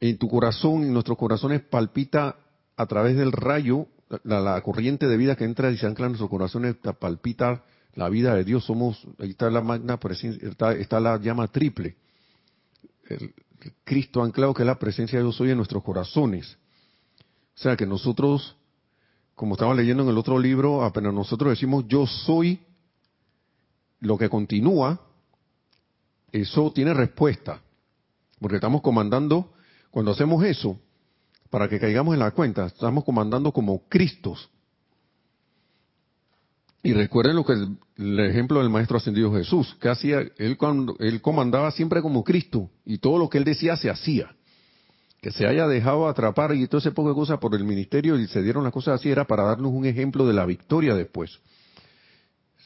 en tu corazón, en nuestros corazones palpita a través del rayo, la, corriente de vida que entra y se ancla en nuestros corazones, palpita la vida de Dios somos, ahí está la magna presencia, está, la llama triple, Cristo anclado, que es la presencia de Dios hoy en nuestros corazones. O sea que nosotros, como estaba leyendo en el otro libro, apenas nosotros decimos yo soy, lo que continúa, eso tiene respuesta. Porque estamos comandando, cuando hacemos eso, para que caigamos en la cuenta, estamos comandando como Cristos. Y recuerden lo que el, ejemplo del maestro ascendido Jesús, que hacía él cuando él comandaba siempre como Cristo y todo lo que él decía se hacía. Que se haya dejado atrapar y todo ese poco de cosas por el ministerio y se dieron las cosas así era para darnos un ejemplo de la victoria después.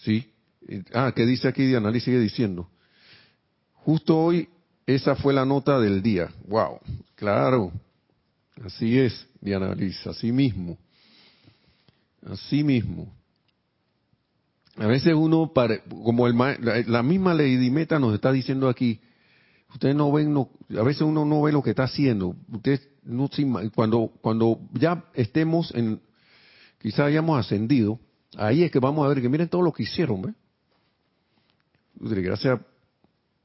¿Sí? Ah, ¿qué dice aquí Diana? Y sigue diciendo. Justo hoy esa fue la nota del día. Wow, claro. Así es, Diana Liz, así mismo. Así mismo. A veces uno, como el, la misma Lady Meta nos está diciendo aquí, ustedes no ven, a veces uno no ve lo que está haciendo. Ustedes no cuando cuando ya estemos en, quizás hayamos ascendido, ahí es que vamos a ver que miren todo lo que hicieron. Gracias,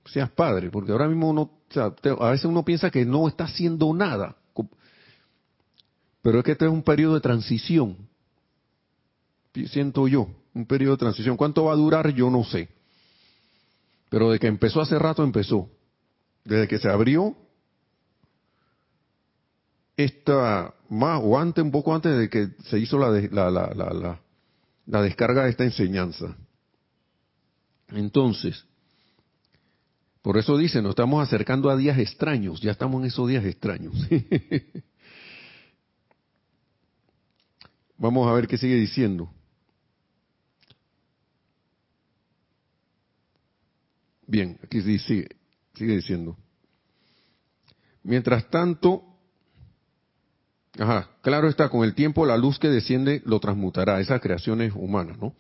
seas padre, porque ahora mismo uno, a veces uno piensa que no está haciendo nada, pero es que este es un periodo de transición, siento yo un periodo de transición. ¿Cuánto va a durar? Yo no sé. Pero de que empezó hace rato, empezó. Desde que se abrió esta, más o antes, un poco antes de que se hizo la, la, la, la, la descarga de esta enseñanza. Entonces, por eso dice, nos estamos acercando a días extraños, ya estamos en esos días extraños. Vamos a ver qué sigue diciendo. Bien, aquí sigue, sigue diciendo. Mientras tanto, ajá, claro está, con el tiempo la luz que desciende lo transmutará, esas creaciones humanas, ¿no?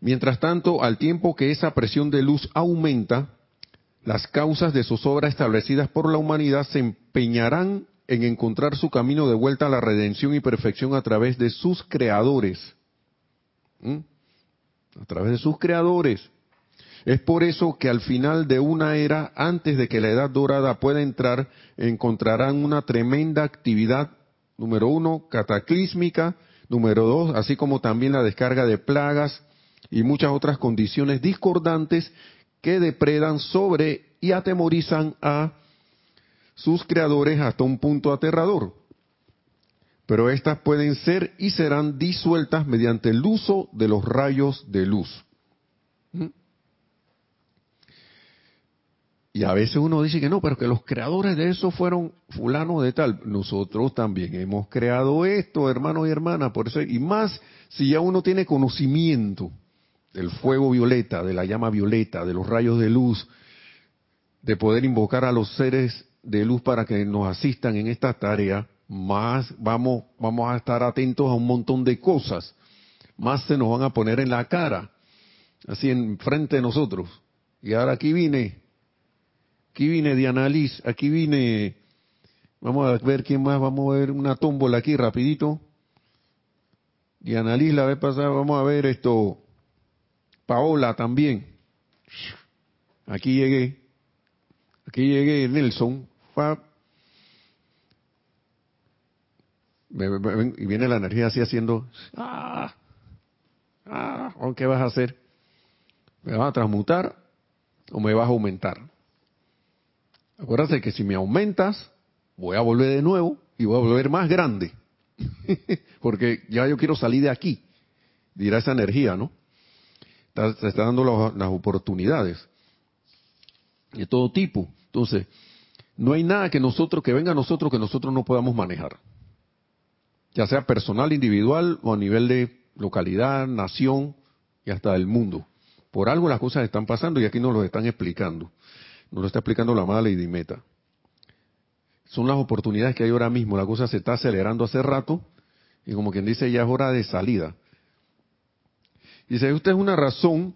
Mientras tanto, al tiempo que esa presión de luz aumenta, las causas de zozobra establecidas por la humanidad se empeñarán en encontrar su camino de vuelta a la redención y perfección a través de sus creadores. ¿Mm? A través de sus creadores. Es por eso que al final de una era, antes de que la edad dorada pueda entrar, encontrarán una tremenda actividad, número uno, cataclísmica, número dos, así como también la descarga de plagas y muchas otras condiciones discordantes que depredan sobre y atemorizan a sus creadores hasta un punto aterrador. Pero estas pueden ser y serán disueltas mediante el uso de los rayos de luz. ¿Mm? Y a veces uno dice que no, pero que los creadores de eso fueron fulano de tal. Nosotros también hemos creado esto, hermanos y hermanas, por eso y más si ya uno tiene conocimiento del fuego violeta, de la llama violeta, de los rayos de luz, de poder invocar a los seres de luz para que nos asistan en esta tarea, más vamos vamos a estar atentos a un montón de cosas, más se nos van a poner en la cara, así en frente de nosotros. Y ahora aquí vine Aquí vine Diana Liz, aquí vine, vamos a ver quién más, vamos a ver una tómbola aquí rapidito. Diana Liz la vez pasada, vamos a ver esto, Paola también. Aquí llegué, aquí llegué Nelson, y viene la energía así haciendo, ah, ah, ¿qué vas a hacer? ¿Me vas a transmutar o me vas a aumentar? Acuérdate que si me aumentas, voy a volver de nuevo y voy a volver más grande. Porque ya yo quiero salir de aquí. Dirá esa energía, ¿no? Se está dando las oportunidades. De todo tipo. Entonces, no hay nada que nosotros, que venga a nosotros, que nosotros no podamos manejar. Ya sea personal, individual o a nivel de localidad, nación y hasta del mundo. Por algo las cosas están pasando y aquí nos lo están explicando. Nos lo está explicando la amada Lady Meta. Son las oportunidades que hay ahora mismo. La cosa se está acelerando hace rato y como quien dice ya es hora de salida. Dice, usted es una razón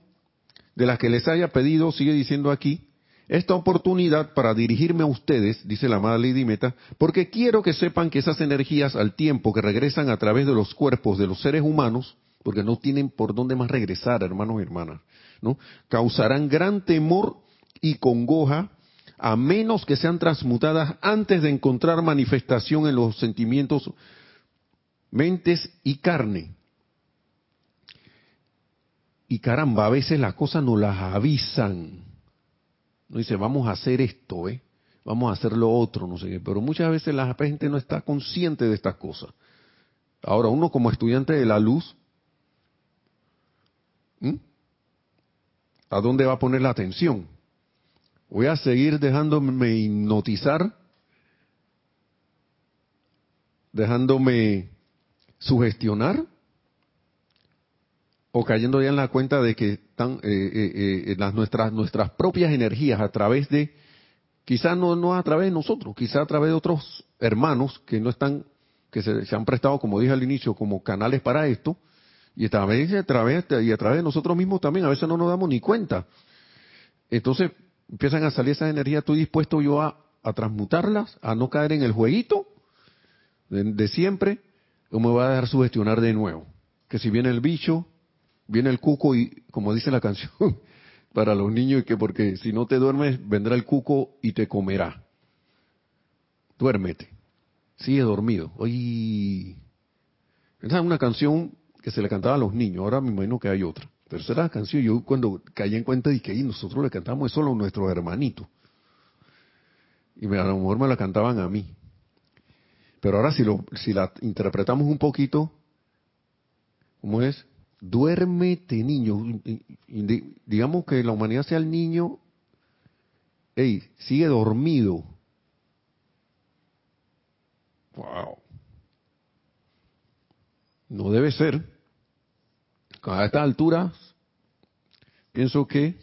de las que les haya pedido, sigue diciendo aquí, esta oportunidad para dirigirme a ustedes, dice la amada Lady Meta, porque quiero que sepan que esas energías al tiempo que regresan a través de los cuerpos de los seres humanos, porque no tienen por dónde más regresar, hermanos y hermanas, ¿no? Causarán gran temor y congoja a menos que sean transmutadas antes de encontrar manifestación en los sentimientos, mentes y carne. Y caramba, a veces las cosas nos las avisan. No dice, vamos a hacer esto, ¿eh? vamos a hacer lo otro, no sé qué. Pero muchas veces la gente no está consciente de estas cosas. Ahora, uno como estudiante de la luz, ¿a dónde va a poner la atención? ¿Voy a seguir dejándome hipnotizar? ¿Dejándome sugestionar? O cayendo ya en la cuenta de que están eh, eh, eh, las, nuestras nuestras propias energías a través de quizás no no a través de nosotros quizás a través de otros hermanos que no están que se, han prestado como dije al inicio como canales para esto y a través a través y a través de nosotros mismos también a veces no nos damos ni cuenta. Entonces empiezan a salir esas energías estoy dispuesto yo a, transmutarlas a no caer en el jueguito de, de siempre o me voy a dejar sugestionar de nuevo. Que si viene el bicho viene el cuco y, como dice la canción, para los niños, que porque si no te duermes, vendrá el cuco y te comerá. Duérmete. Sigue dormido. Oye, esa es una canción que se le cantaba a los niños, ahora me imagino que hay otra. Pero canción, yo cuando caí en cuenta de que nosotros le cantamos solo a nuestros hermanitos. Y a lo mejor me la cantaban a mí. Pero ahora si, lo, si la interpretamos un poquito, ¿cómo es? Duérmete niño. Digamos que la humanidad sea el niño, hey, sigue dormido. Wow. No debe ser. A estas alturas, pienso que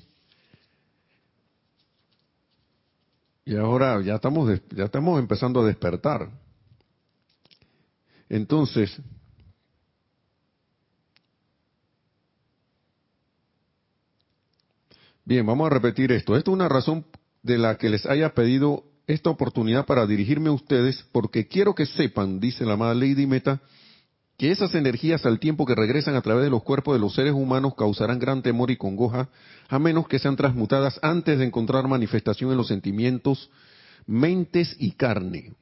y ahora ya estamos ya estamos empezando a despertar. Entonces, Bien, vamos a repetir esto. Esto es una razón de la que les haya pedido esta oportunidad para dirigirme a ustedes, porque quiero que sepan, dice la amada Lady Meta, que esas energías al tiempo que regresan a través de los cuerpos de los seres humanos causarán gran temor y congoja, a menos que sean transmutadas antes de encontrar manifestación en los sentimientos, mentes y carne.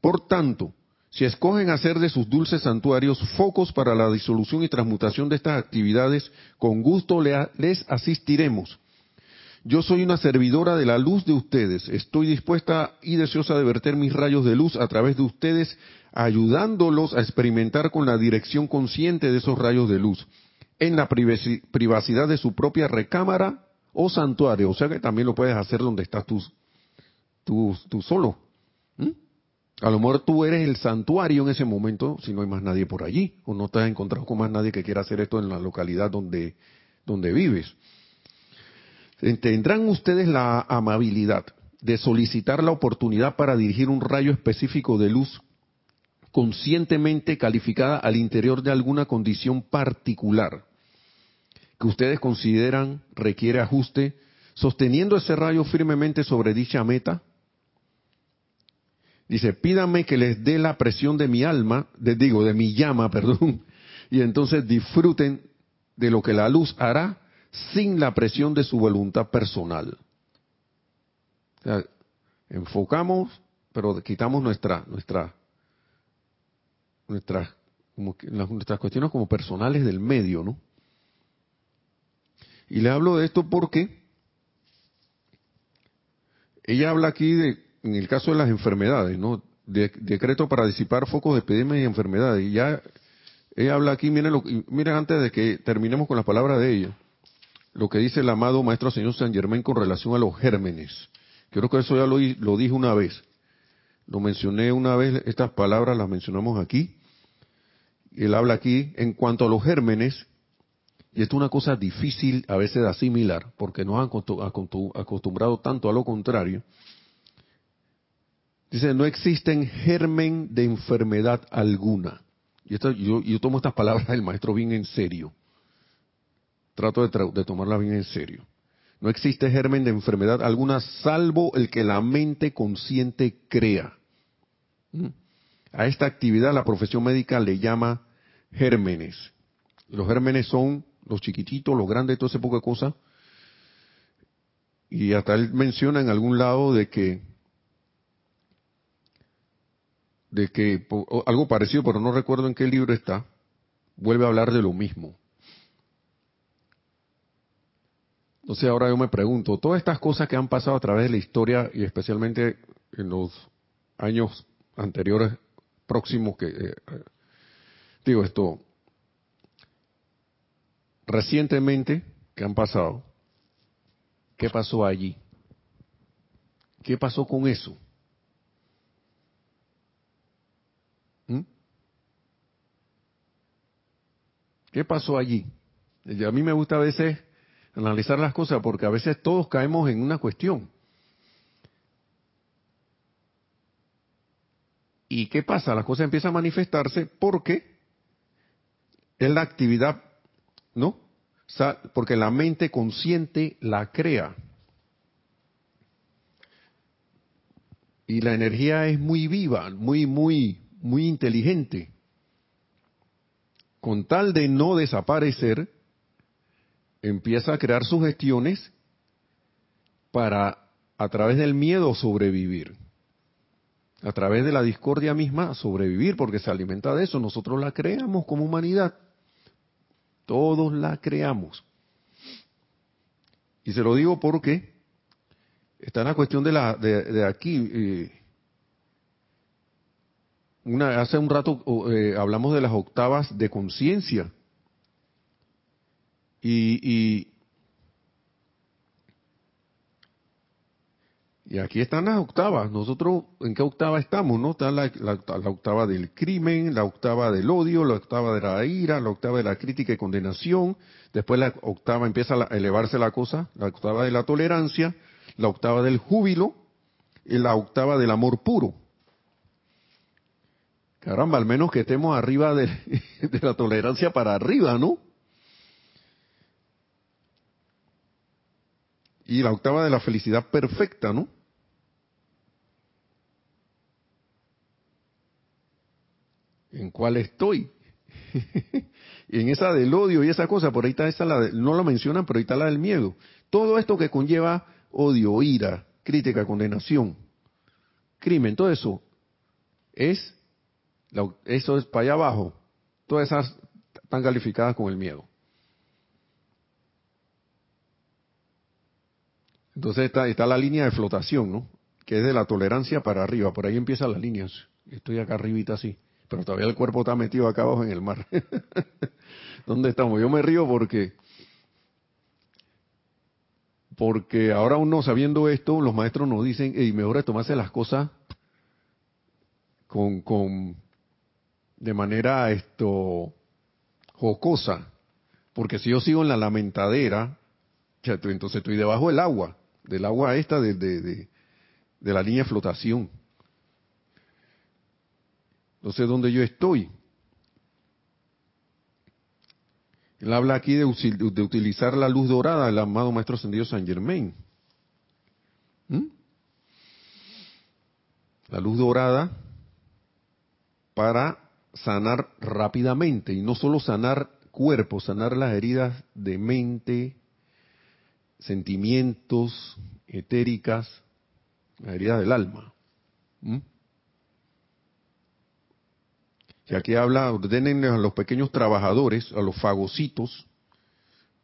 Por tanto, si escogen hacer de sus dulces santuarios focos para la disolución y transmutación de estas actividades, con gusto les asistiremos. Yo soy una servidora de la luz de ustedes. Estoy dispuesta y deseosa de verter mis rayos de luz a través de ustedes, ayudándolos a experimentar con la dirección consciente de esos rayos de luz en la privacidad de su propia recámara o santuario. O sea que también lo puedes hacer donde estás tú, tú, solo. A lo mejor tú eres el santuario en ese momento, si no hay más nadie por allí, o no te has encontrado con más nadie que quiera hacer esto en la localidad donde, donde vives. Tendrán ustedes la amabilidad de solicitar la oportunidad para dirigir un rayo específico de luz conscientemente calificada al interior de alguna condición particular que ustedes consideran requiere ajuste, sosteniendo ese rayo firmemente sobre dicha meta Dice, pídame que les dé la presión de mi alma, de, digo, de mi llama, perdón, y entonces disfruten de lo que la luz hará sin la presión de su voluntad personal. O sea, enfocamos, pero quitamos nuestra, nuestra, nuestras, nuestras cuestiones como personales del medio, ¿no? Y le hablo de esto porque ella habla aquí de en el caso de las enfermedades, ¿no? decreto para disipar focos de epidemias y enfermedades. Y ya ella habla aquí, miren, lo, miren antes de que terminemos con las palabras de ella, lo que dice el amado Maestro Señor San Germán con relación a los gérmenes. Creo que eso ya lo, lo dije una vez. Lo mencioné una vez, estas palabras las mencionamos aquí. Él habla aquí en cuanto a los gérmenes, y esto es una cosa difícil a veces de asimilar, porque nos han acostumbrado tanto a lo contrario. Dice, no existen germen de enfermedad alguna. Y esto, yo, tomo estas palabras del maestro bien en serio. Trato de, tomarlas bien en serio. No existe germen de enfermedad alguna salvo el que la mente consciente crea. ¿Mm? A esta actividad la profesión médica le llama gérmenes. Los gérmenes son los chiquititos, los grandes, todo ese poco de cosas Y hasta él menciona en algún lado de que de que algo parecido, pero no recuerdo en qué libro está, vuelve a hablar de lo mismo. Entonces ahora yo me pregunto, todas estas cosas que han pasado a través de la historia y especialmente en los años anteriores próximos que eh, digo esto recientemente que han pasado, ¿qué pasó allí? ¿Qué pasó con eso? ¿Mm? ¿Qué pasó allí? a mí me gusta a veces analizar las cosas porque a veces todos caemos en una cuestión. ¿Y qué pasa? La cosa empieza a manifestarse porque es la actividad, ¿no? Porque la mente consciente la crea. Y la energía es muy viva, muy, muy, muy inteligente. Con tal de no desaparecer, empieza a crear sugestiones para, a través del miedo, sobrevivir. A través de la discordia misma, sobrevivir, porque se alimenta de eso. Nosotros la creamos como humanidad. Todos la creamos. Y se lo digo porque está en la cuestión de, aquí. Eh, una, hace un rato eh, hablamos de las octavas de conciencia. Y, y, aquí están las octavas. Nosotros, ¿en qué octava estamos? ¿No? Está la, octava del crimen, la octava del odio, la octava de la ira, la octava de la crítica y condenación. Después la octava empieza a elevarse la cosa, la octava de la tolerancia, la octava del júbilo y la octava del amor puro. Caramba, al menos que estemos arriba de, de la tolerancia para arriba, ¿no? Y la octava de la felicidad perfecta, ¿no? ¿En cuál estoy? y en esa del odio y esa cosa, por ahí está esa, la no lo mencionan, pero ahí está la del miedo. Todo esto que conlleva odio, ira, crítica, condenación, crimen, todo eso es, eso es para allá abajo. Todas esas están calificadas con el miedo. Entonces está, está la línea de flotación, ¿no? Que es de la tolerancia para arriba. Por ahí empiezan las líneas. Estoy acá arribita así. Pero todavía el cuerpo está metido acá abajo en el mar. ¿Dónde estamos? Yo me río porque porque ahora uno sabiendo esto, los maestros nos dicen, y mejor es tomarse las cosas con, con de manera esto jocosa, porque si yo sigo en la lamentadera, entonces estoy debajo del agua del agua esta de, de, la línea de flotación. No sé dónde yo estoy. Él habla aquí de, de utilizar la luz dorada del amado Maestro Ascendido San Germain. ¿Mm? La luz dorada para sanar rápidamente y no solo sanar cuerpo, sanar las heridas de mente, sentimientos etéricas, la herida del alma. Y aquí habla, ordenen a los pequeños trabajadores, a los fagocitos,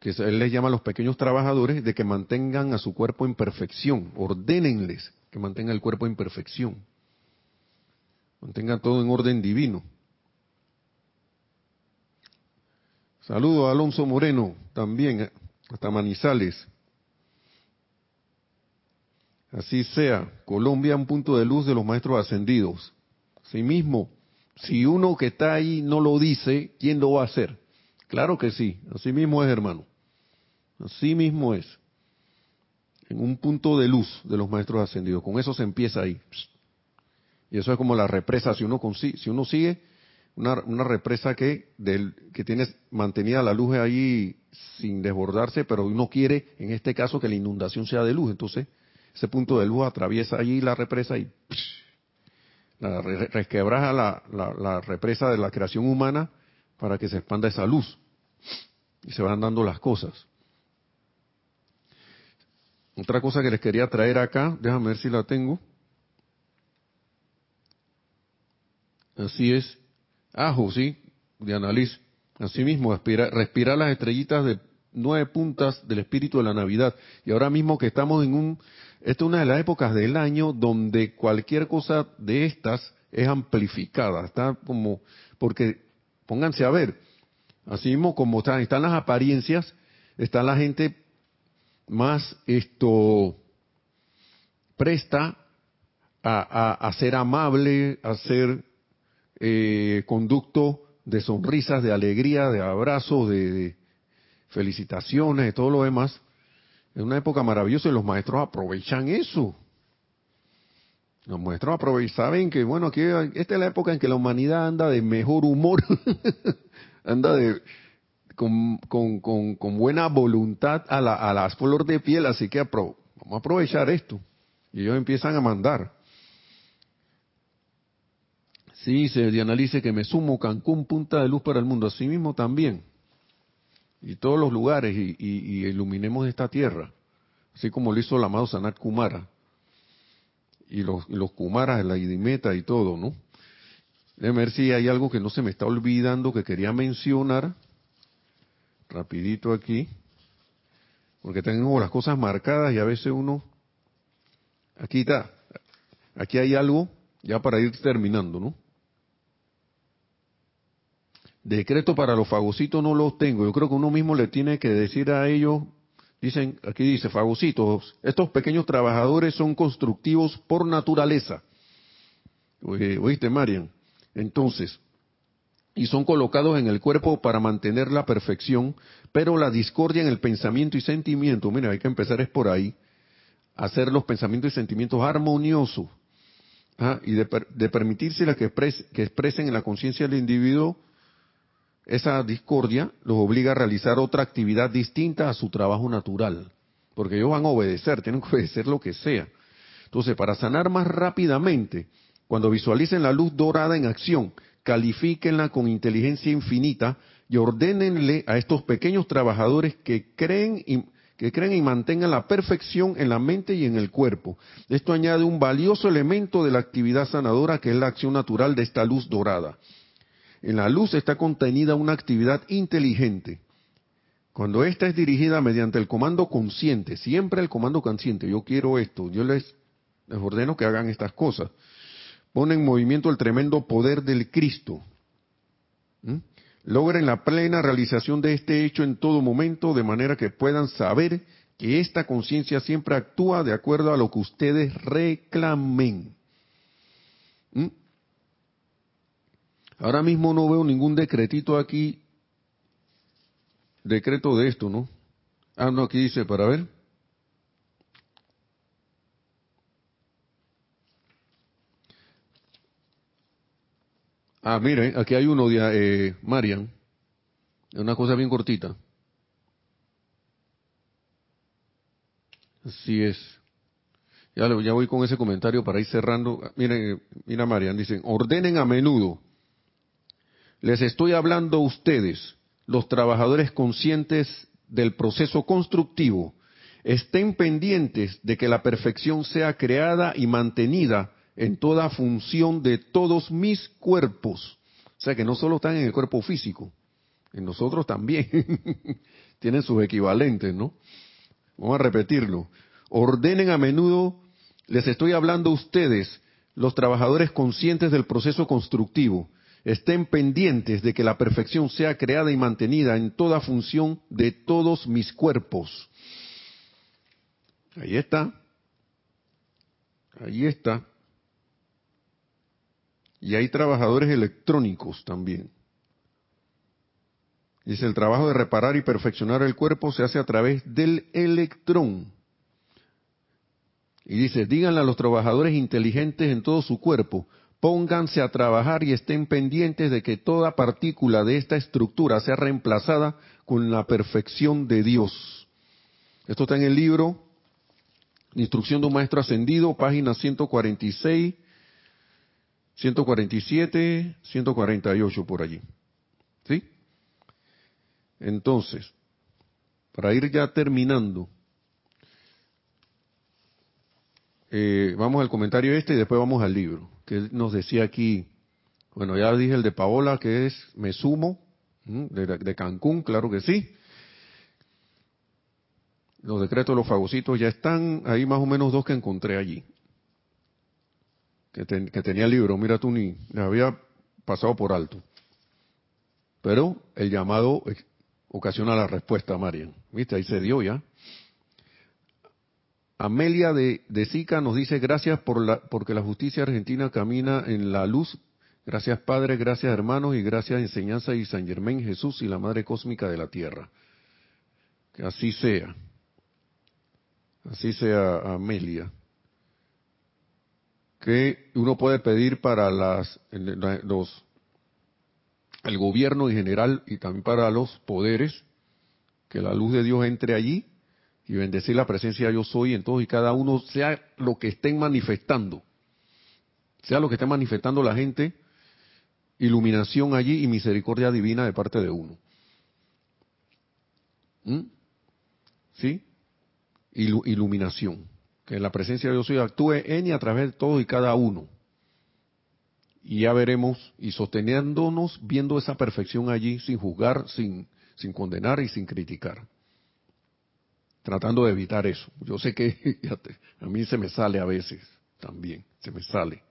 que él les llama a los pequeños trabajadores, de que mantengan a su cuerpo en perfección. Ordénenles que mantengan el cuerpo en perfección. Mantengan todo en orden divino. Saludo a Alonso Moreno, también, hasta Manizales. Así sea, Colombia un punto de luz de los maestros ascendidos. Sí mismo, si uno que está ahí no lo dice, ¿quién lo va a hacer? Claro que sí, así mismo es, hermano. Así mismo es. En un punto de luz de los maestros ascendidos. Con eso se empieza ahí. Y eso es como la represa. Si uno, si uno sigue una, una represa que, del, que tiene mantenida la luz ahí sin desbordarse, pero uno quiere, en este caso, que la inundación sea de luz. Entonces, ese punto de luz atraviesa allí la represa y la, resquebraja la, la, represa de la creación humana para que se expanda esa luz y se van dando las cosas. Otra cosa que les quería traer acá, déjame ver si la tengo. Así es. Ajo, sí, de analiz. Así mismo, respira, respirar las estrellitas de nueve puntas del espíritu de la Navidad. Y ahora mismo que estamos en un, esta es una de las épocas del año donde cualquier cosa de estas es amplificada. Está como, porque, pónganse a ver, así mismo como están, están las apariencias, está la gente más esto presta a, ser amable, a ser eh, conducto de sonrisas, de alegría, de abrazos, de, felicitaciones, de todo lo demás. Es una época maravillosa y los maestros aprovechan eso. Los maestros aprovechan, saben que, bueno, aquí esta es la época en que la humanidad anda de mejor humor, anda de, con, buena voluntad a, a las flor de piel, así que vamos a aprovechar esto. Y ellos empiezan a mandar. Sí, se analice que me sumo Cancún, punta de luz para el mundo, así mismo también. Y todos los lugares, y, y, iluminemos esta tierra, así como lo hizo el amado Sanat Kumara. Y los, y los Kumaras, la Idimeta y todo, ¿no? Déjame ver si hay algo que no se me está olvidando que quería mencionar rapidito aquí, porque tengo las cosas marcadas y a veces uno, aquí está, aquí hay algo ya para ir terminando, ¿no? Decreto para los fagocitos no los tengo, yo creo que uno mismo le tiene que decir a ellos, dicen, aquí dice, fagocitos, estos pequeños trabajadores son constructivos por naturaleza. Oíste, Marian. Entonces, y son colocados en el cuerpo para mantener la perfección, pero la discordia en el pensamiento y sentimiento, mira, hay que empezar es por ahí, hacer los pensamientos y sentimientos armoniosos, ¿ah? y de, permitirse que, que expresen en la conciencia del individuo esa discordia, los obliga a realizar otra actividad distinta a su trabajo natural, porque ellos van a obedecer, tienen que obedecer lo que sea. Entonces, para sanar más rápidamente, cuando visualicen la luz dorada en acción, califíquenla con inteligencia infinita y ordénenle a estos pequeños trabajadores que creen y, que creen y mantengan la perfección en la mente y en el cuerpo. Esto añade un valioso elemento de la actividad sanadora que es la acción natural de esta luz dorada. En la luz está contenida una actividad inteligente. Cuando ésta es dirigida mediante el comando consciente, siempre el comando consciente, yo quiero esto, yo les, les ordeno que hagan estas cosas pone en movimiento el tremendo poder del Cristo. Logren la plena realización de este hecho en todo momento, de manera que puedan saber que esta conciencia siempre actúa de acuerdo a lo que ustedes reclamen. Ahora mismo no veo ningún decretito aquí, decreto de esto, ¿no? Ah, no, aquí dice, para ver. Ah, mire, aquí hay uno de eh, Marian. Una cosa bien cortita. Así es. Ya, ya voy con ese comentario para ir cerrando. Miren, mira Marian, dicen, ordenen a menudo. Les estoy hablando a ustedes, los trabajadores conscientes del proceso constructivo. Estén pendientes de que la perfección sea creada y mantenida en toda función de todos mis cuerpos. O sea que no solo están en el cuerpo físico, en nosotros también. Tienen sus equivalentes, ¿no? Vamos a repetirlo. Ordenen a menudo, les estoy hablando a ustedes, los trabajadores conscientes del proceso constructivo. Estén pendientes de que la perfección sea creada y mantenida en toda función de todos mis cuerpos. Ahí está. Ahí está. Y hay trabajadores electrónicos también. Dice, el trabajo de reparar y perfeccionar el cuerpo se hace a través del electrón. Y dice, díganle a los trabajadores inteligentes en todo su cuerpo, pónganse a trabajar y estén pendientes de que toda partícula de esta estructura sea reemplazada con la perfección de Dios. Esto está en el libro Instrucción de un Maestro Ascendido, página 146 147, 148 por allí. ¿Sí? Entonces, para ir ya terminando, eh, vamos al comentario este y después vamos al libro, que nos decía aquí, bueno, ya dije el de Paola, que es Me Sumo, de, Cancún, claro que sí. Los decretos de los fagocitos ya están, ahí más o menos dos que encontré allí. Que, tenía el libro, mira tú ni, había pasado por alto. Pero el llamado ocasiona la respuesta, Marian. ¿Viste? Ahí se dio ya. Amelia de, de Sica nos dice gracias por la, porque la justicia argentina camina en la luz. Gracias Padre, gracias hermanos y gracias enseñanza y San Germán Jesús y la Madre Cósmica de la Tierra. Que así sea. Así sea, Amelia. Que uno puede pedir para las, los, el gobierno en general y también para los poderes, que la luz de Dios entre allí y bendecir la presencia yo soy en todos y cada uno, sea lo que estén manifestando, sea lo que esté manifestando la gente, iluminación allí y misericordia divina de parte de uno. ¿Mm? ¿Sí? iluminación. Que la presencia de Dios soy actúe en y a través de todos y cada uno. Y ya veremos, y sosteniéndonos, viendo esa perfección allí, sin juzgar, sin, sin condenar y sin criticar. Tratando de evitar eso. Yo sé que a mí se me sale a veces también, se me sale.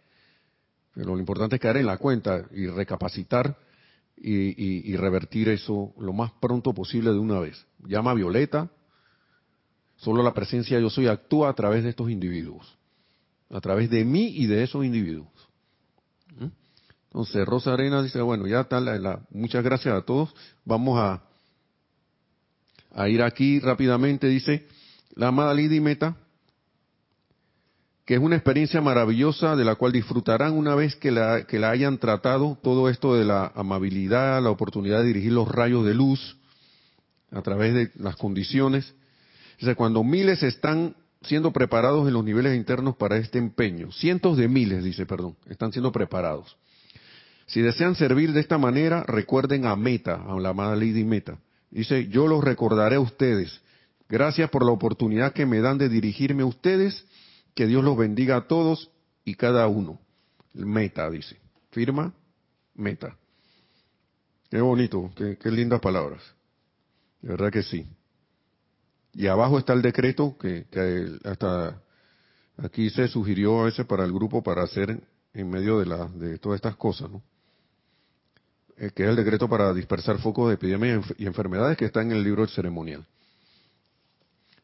Pero lo importante es caer en la cuenta y recapacitar y, revertir eso lo más pronto posible de una vez. Llama a Violeta, Solo la presencia yo soy actúa a través de estos individuos, a través de mí y de esos individuos. ¿Mm? Entonces, Rosa Arena dice, bueno, ya está, la, muchas gracias a todos. Vamos a, a ir aquí rápidamente, dice la amada Lidia Meta, que es una experiencia maravillosa de la cual disfrutarán una vez que la, que la hayan tratado todo esto de la amabilidad, la oportunidad de dirigir los rayos de luz a través de las condiciones Dice, cuando miles están siendo preparados en los niveles internos para este empeño, cientos de miles, dice, perdón, están siendo preparados. Si desean servir de esta manera, recuerden a Meta, a la amada Lady Meta. Dice, yo los recordaré a ustedes. Gracias por la oportunidad que me dan de dirigirme a ustedes. Que Dios los bendiga a todos y cada uno. Meta, dice. Firma, Meta. Qué bonito, qué, lindas palabras. De verdad que sí. Y abajo está el decreto que, hasta aquí se sugirió a veces para el grupo para hacer en medio de, la, de todas estas cosas, ¿no? Eh, que es el decreto para dispersar focos de epidemias y enfermedades que está en el libro del ceremonial.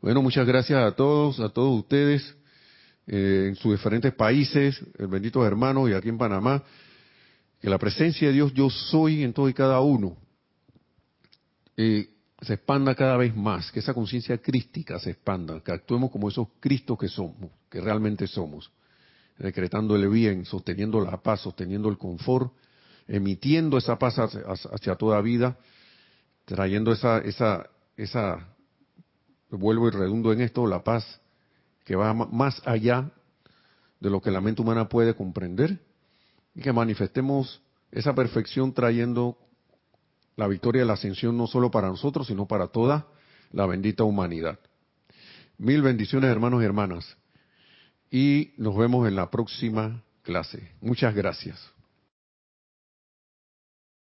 Bueno, muchas gracias a todos, a todos ustedes, eh, en sus diferentes países, el bendito hermanos y aquí en Panamá, que la presencia de Dios yo soy en todo y cada uno. Eh, se expanda cada vez más, que esa conciencia crística se expanda, que actuemos como esos Cristos que somos, que realmente somos, decretando el bien, sosteniendo la paz, sosteniendo el confort, emitiendo esa paz hacia, toda vida, trayendo esa, esa, esa, vuelvo y redundo en esto, la paz que va más allá de lo que la mente humana puede comprender y que manifestemos esa perfección trayendo la victoria de la ascensión no solo para nosotros, sino para toda la bendita humanidad. Mil bendiciones, hermanos y hermanas. Y nos vemos en la próxima clase. Muchas gracias.